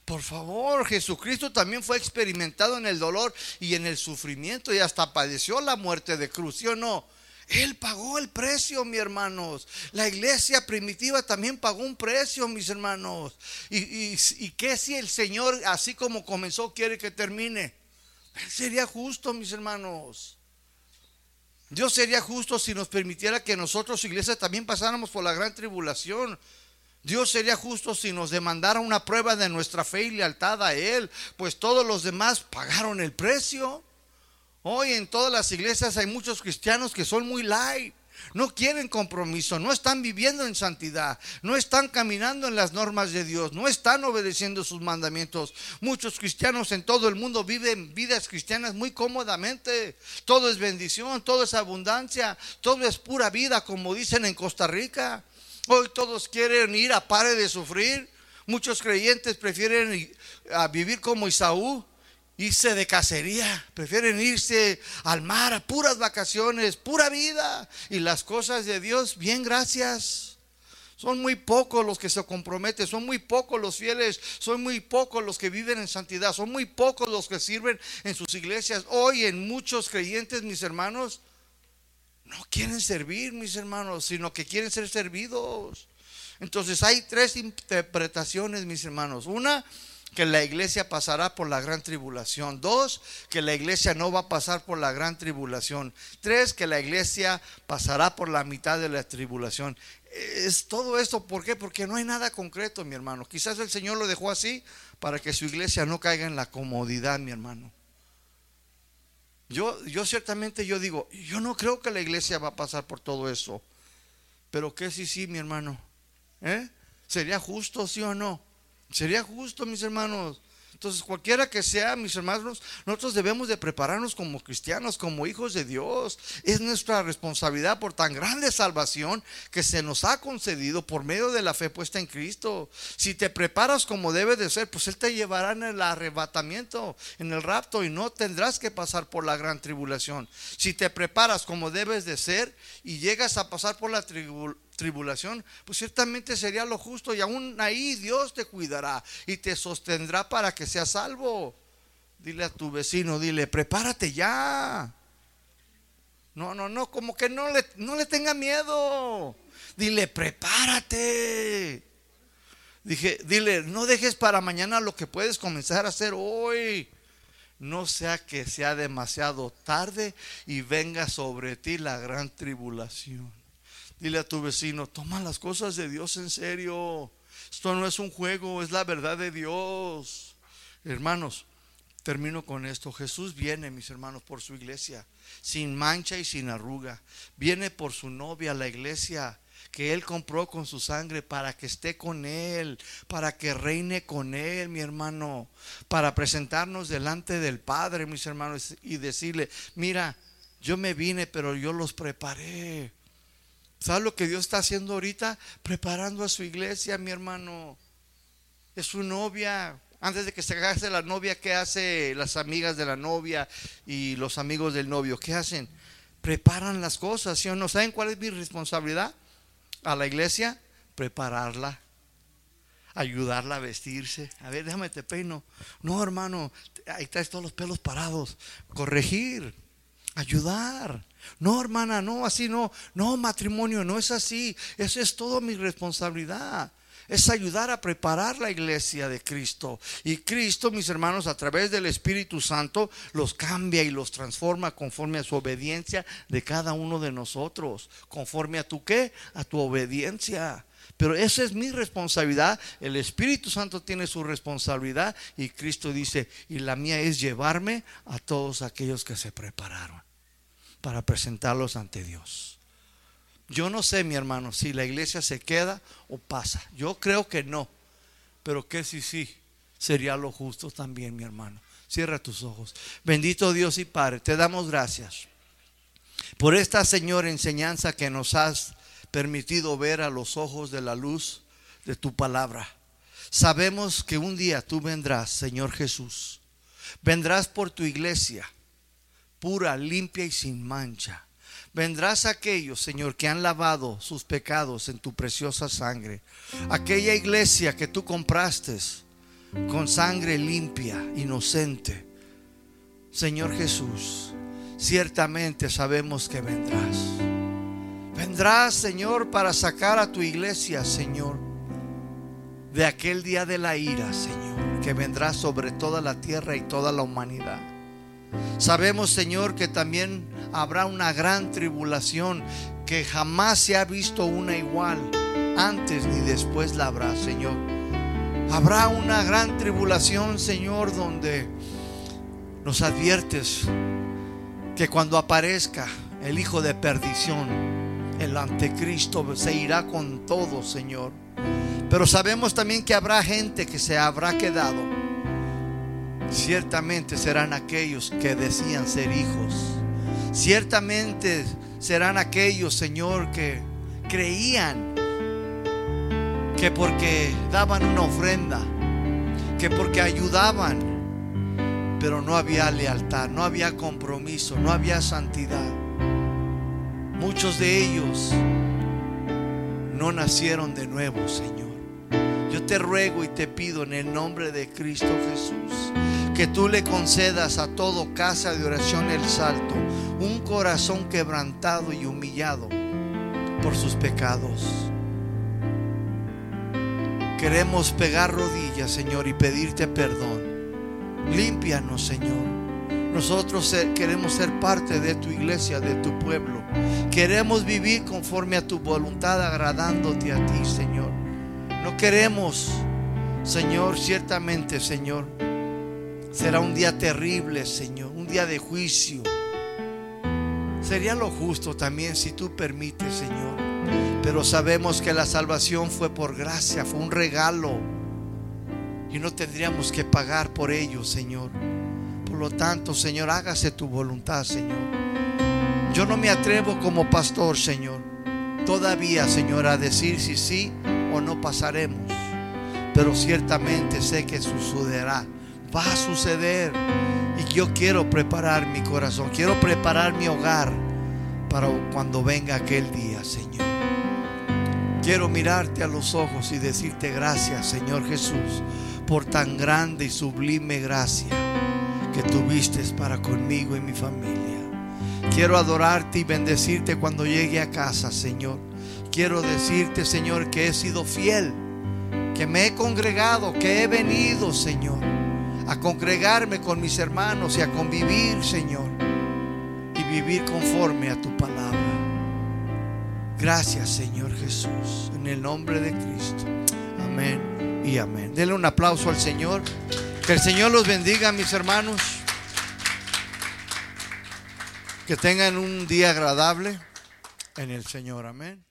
Por favor, Jesucristo también fue experimentado en el dolor y en el sufrimiento y hasta padeció la muerte de cruz, ¿sí o no? Él pagó el precio, mis hermanos. La iglesia primitiva también pagó un precio, mis hermanos. ¿Y, y, qué si el Señor, así como comenzó, quiere que termine? Sería justo, mis hermanos. Dios sería justo si nos permitiera que nosotros, iglesia, también pasáramos por la gran tribulación. Dios sería justo si nos demandara una prueba de nuestra fe y lealtad a Él, pues todos los demás pagaron el precio. Hoy en todas las iglesias hay muchos cristianos que son muy light. No quieren compromiso, no están viviendo en santidad, no están caminando en las normas de Dios, no están obedeciendo sus mandamientos. Muchos cristianos en todo el mundo viven vidas cristianas muy cómodamente. Todo es bendición, todo es abundancia, todo es pura vida, como dicen en Costa Rica. Hoy todos quieren ir a pare de sufrir. Muchos creyentes prefieren vivir como Isaú irse de cacería, prefieren irse al mar a puras vacaciones, pura vida. Y las cosas de Dios, bien, gracias. Son muy pocos los que se comprometen, son muy pocos los fieles, son muy pocos los que viven en santidad, son muy pocos los que sirven en sus iglesias. Hoy en muchos creyentes, mis hermanos, no quieren servir, mis hermanos, sino que quieren ser servidos. Entonces hay tres interpretaciones, mis hermanos. Una, que la iglesia pasará por la gran tribulación. Dos, que la iglesia no va a pasar por la gran tribulación. Tres, que la iglesia pasará por la mitad de la tribulación. Es todo esto, ¿por qué? Porque no hay nada concreto, mi hermano. Quizás el Señor lo dejó así para que su iglesia no caiga en la comodidad, mi hermano. Yo, yo ciertamente yo digo, yo no creo que la iglesia va a pasar por todo eso. Pero que sí, sí, mi hermano. ¿Eh? ¿Sería justo, sí o no? Sería justo, mis hermanos. Entonces, cualquiera que sea, mis hermanos, nosotros debemos de prepararnos como cristianos, como hijos de Dios. Es nuestra responsabilidad por tan grande salvación que se nos ha concedido por medio de la fe puesta en Cristo. Si te preparas como debe de ser, pues Él te llevará en el arrebatamiento, en el rapto, y no tendrás que pasar por la gran tribulación. Si te preparas como debes de ser y llegas a pasar por la tribulación, tribulación, pues ciertamente sería lo justo y aún ahí Dios te cuidará y te sostendrá para que seas salvo. Dile a tu vecino, dile, prepárate ya. No, no, no, como que no le, no le tenga miedo. Dile, prepárate. Dije, dile, no dejes para mañana lo que puedes comenzar a hacer hoy. No sea que sea demasiado tarde y venga sobre ti la gran tribulación. Dile a tu vecino, toma las cosas de Dios en serio. Esto no es un juego, es la verdad de Dios. Hermanos, termino con esto. Jesús viene, mis hermanos, por su iglesia, sin mancha y sin arruga. Viene por su novia, la iglesia que Él compró con su sangre para que esté con Él, para que reine con Él, mi hermano, para presentarnos delante del Padre, mis hermanos, y decirle, mira, yo me vine, pero yo los preparé. ¿Sabes lo que Dios está haciendo ahorita? Preparando a su iglesia, mi hermano. Es su novia. Antes de que se case la novia, ¿qué hace las amigas de la novia y los amigos del novio? ¿Qué hacen? Preparan las cosas, ¿sí o no? ¿Saben cuál es mi responsabilidad? A la iglesia, prepararla, ayudarla a vestirse. A ver, déjame te peino. No, hermano, ahí traes todos los pelos parados. Corregir, ayudar. No, hermana, no, así no. No, matrimonio, no es así. Eso es todo mi responsabilidad. Es ayudar a preparar la iglesia de Cristo. Y Cristo, mis hermanos, a través del Espíritu Santo, los cambia y los transforma conforme a su obediencia de cada uno de nosotros. Conforme a tu qué? A tu obediencia. Pero esa es mi responsabilidad. El Espíritu Santo tiene su responsabilidad. Y Cristo dice, y la mía es llevarme a todos aquellos que se prepararon para presentarlos ante Dios. Yo no sé, mi hermano, si la iglesia se queda o pasa. Yo creo que no. Pero que si sí, sería lo justo también, mi hermano. Cierra tus ojos. Bendito Dios y Padre, te damos gracias por esta, Señor, enseñanza que nos has permitido ver a los ojos de la luz de tu palabra. Sabemos que un día tú vendrás, Señor Jesús. Vendrás por tu iglesia pura, limpia y sin mancha. Vendrás aquellos, Señor, que han lavado sus pecados en tu preciosa sangre. Aquella iglesia que tú compraste con sangre limpia, inocente. Señor Jesús, ciertamente sabemos que vendrás. Vendrás, Señor, para sacar a tu iglesia, Señor, de aquel día de la ira, Señor, que vendrá sobre toda la tierra y toda la humanidad. Sabemos, Señor, que también habrá una gran tribulación que jamás se ha visto una igual. Antes ni después la habrá, Señor. Habrá una gran tribulación, Señor, donde nos adviertes que cuando aparezca el Hijo de perdición, el anticristo se irá con todo, Señor. Pero sabemos también que habrá gente que se habrá quedado. Ciertamente serán aquellos que decían ser hijos. Ciertamente serán aquellos, Señor, que creían que porque daban una ofrenda, que porque ayudaban, pero no había lealtad, no había compromiso, no había santidad. Muchos de ellos no nacieron de nuevo, Señor. Yo te ruego y te pido en el nombre de Cristo Jesús que tú le concedas a todo casa de oración el salto, un corazón quebrantado y humillado por sus pecados. Queremos pegar rodillas, Señor, y pedirte perdón. Límpianos, Señor. Nosotros queremos ser parte de tu iglesia, de tu pueblo. Queremos vivir conforme a tu voluntad, agradándote a ti, Señor. No queremos, Señor, ciertamente, Señor, Será un día terrible, Señor, un día de juicio. Sería lo justo también si tú permites, Señor. Pero sabemos que la salvación fue por gracia, fue un regalo. Y no tendríamos que pagar por ello, Señor. Por lo tanto, Señor, hágase tu voluntad, Señor. Yo no me atrevo como pastor, Señor, todavía, Señor, a decir si sí o no pasaremos. Pero ciertamente sé que sucederá va a suceder. Y yo quiero preparar mi corazón, quiero preparar mi hogar para cuando venga aquel día, Señor. Quiero mirarte a los ojos y decirte gracias, Señor Jesús, por tan grande y sublime gracia que tuviste para conmigo y mi familia. Quiero adorarte y bendecirte cuando llegue a casa, Señor. Quiero decirte, Señor, que he sido fiel, que me he congregado, que he venido, Señor a congregarme con mis hermanos y a convivir, Señor, y vivir conforme a tu palabra. Gracias, Señor Jesús, en el nombre de Cristo. Amén y amén. Denle un aplauso al Señor. Que el Señor los bendiga, mis hermanos. Que tengan un día agradable en el Señor. Amén.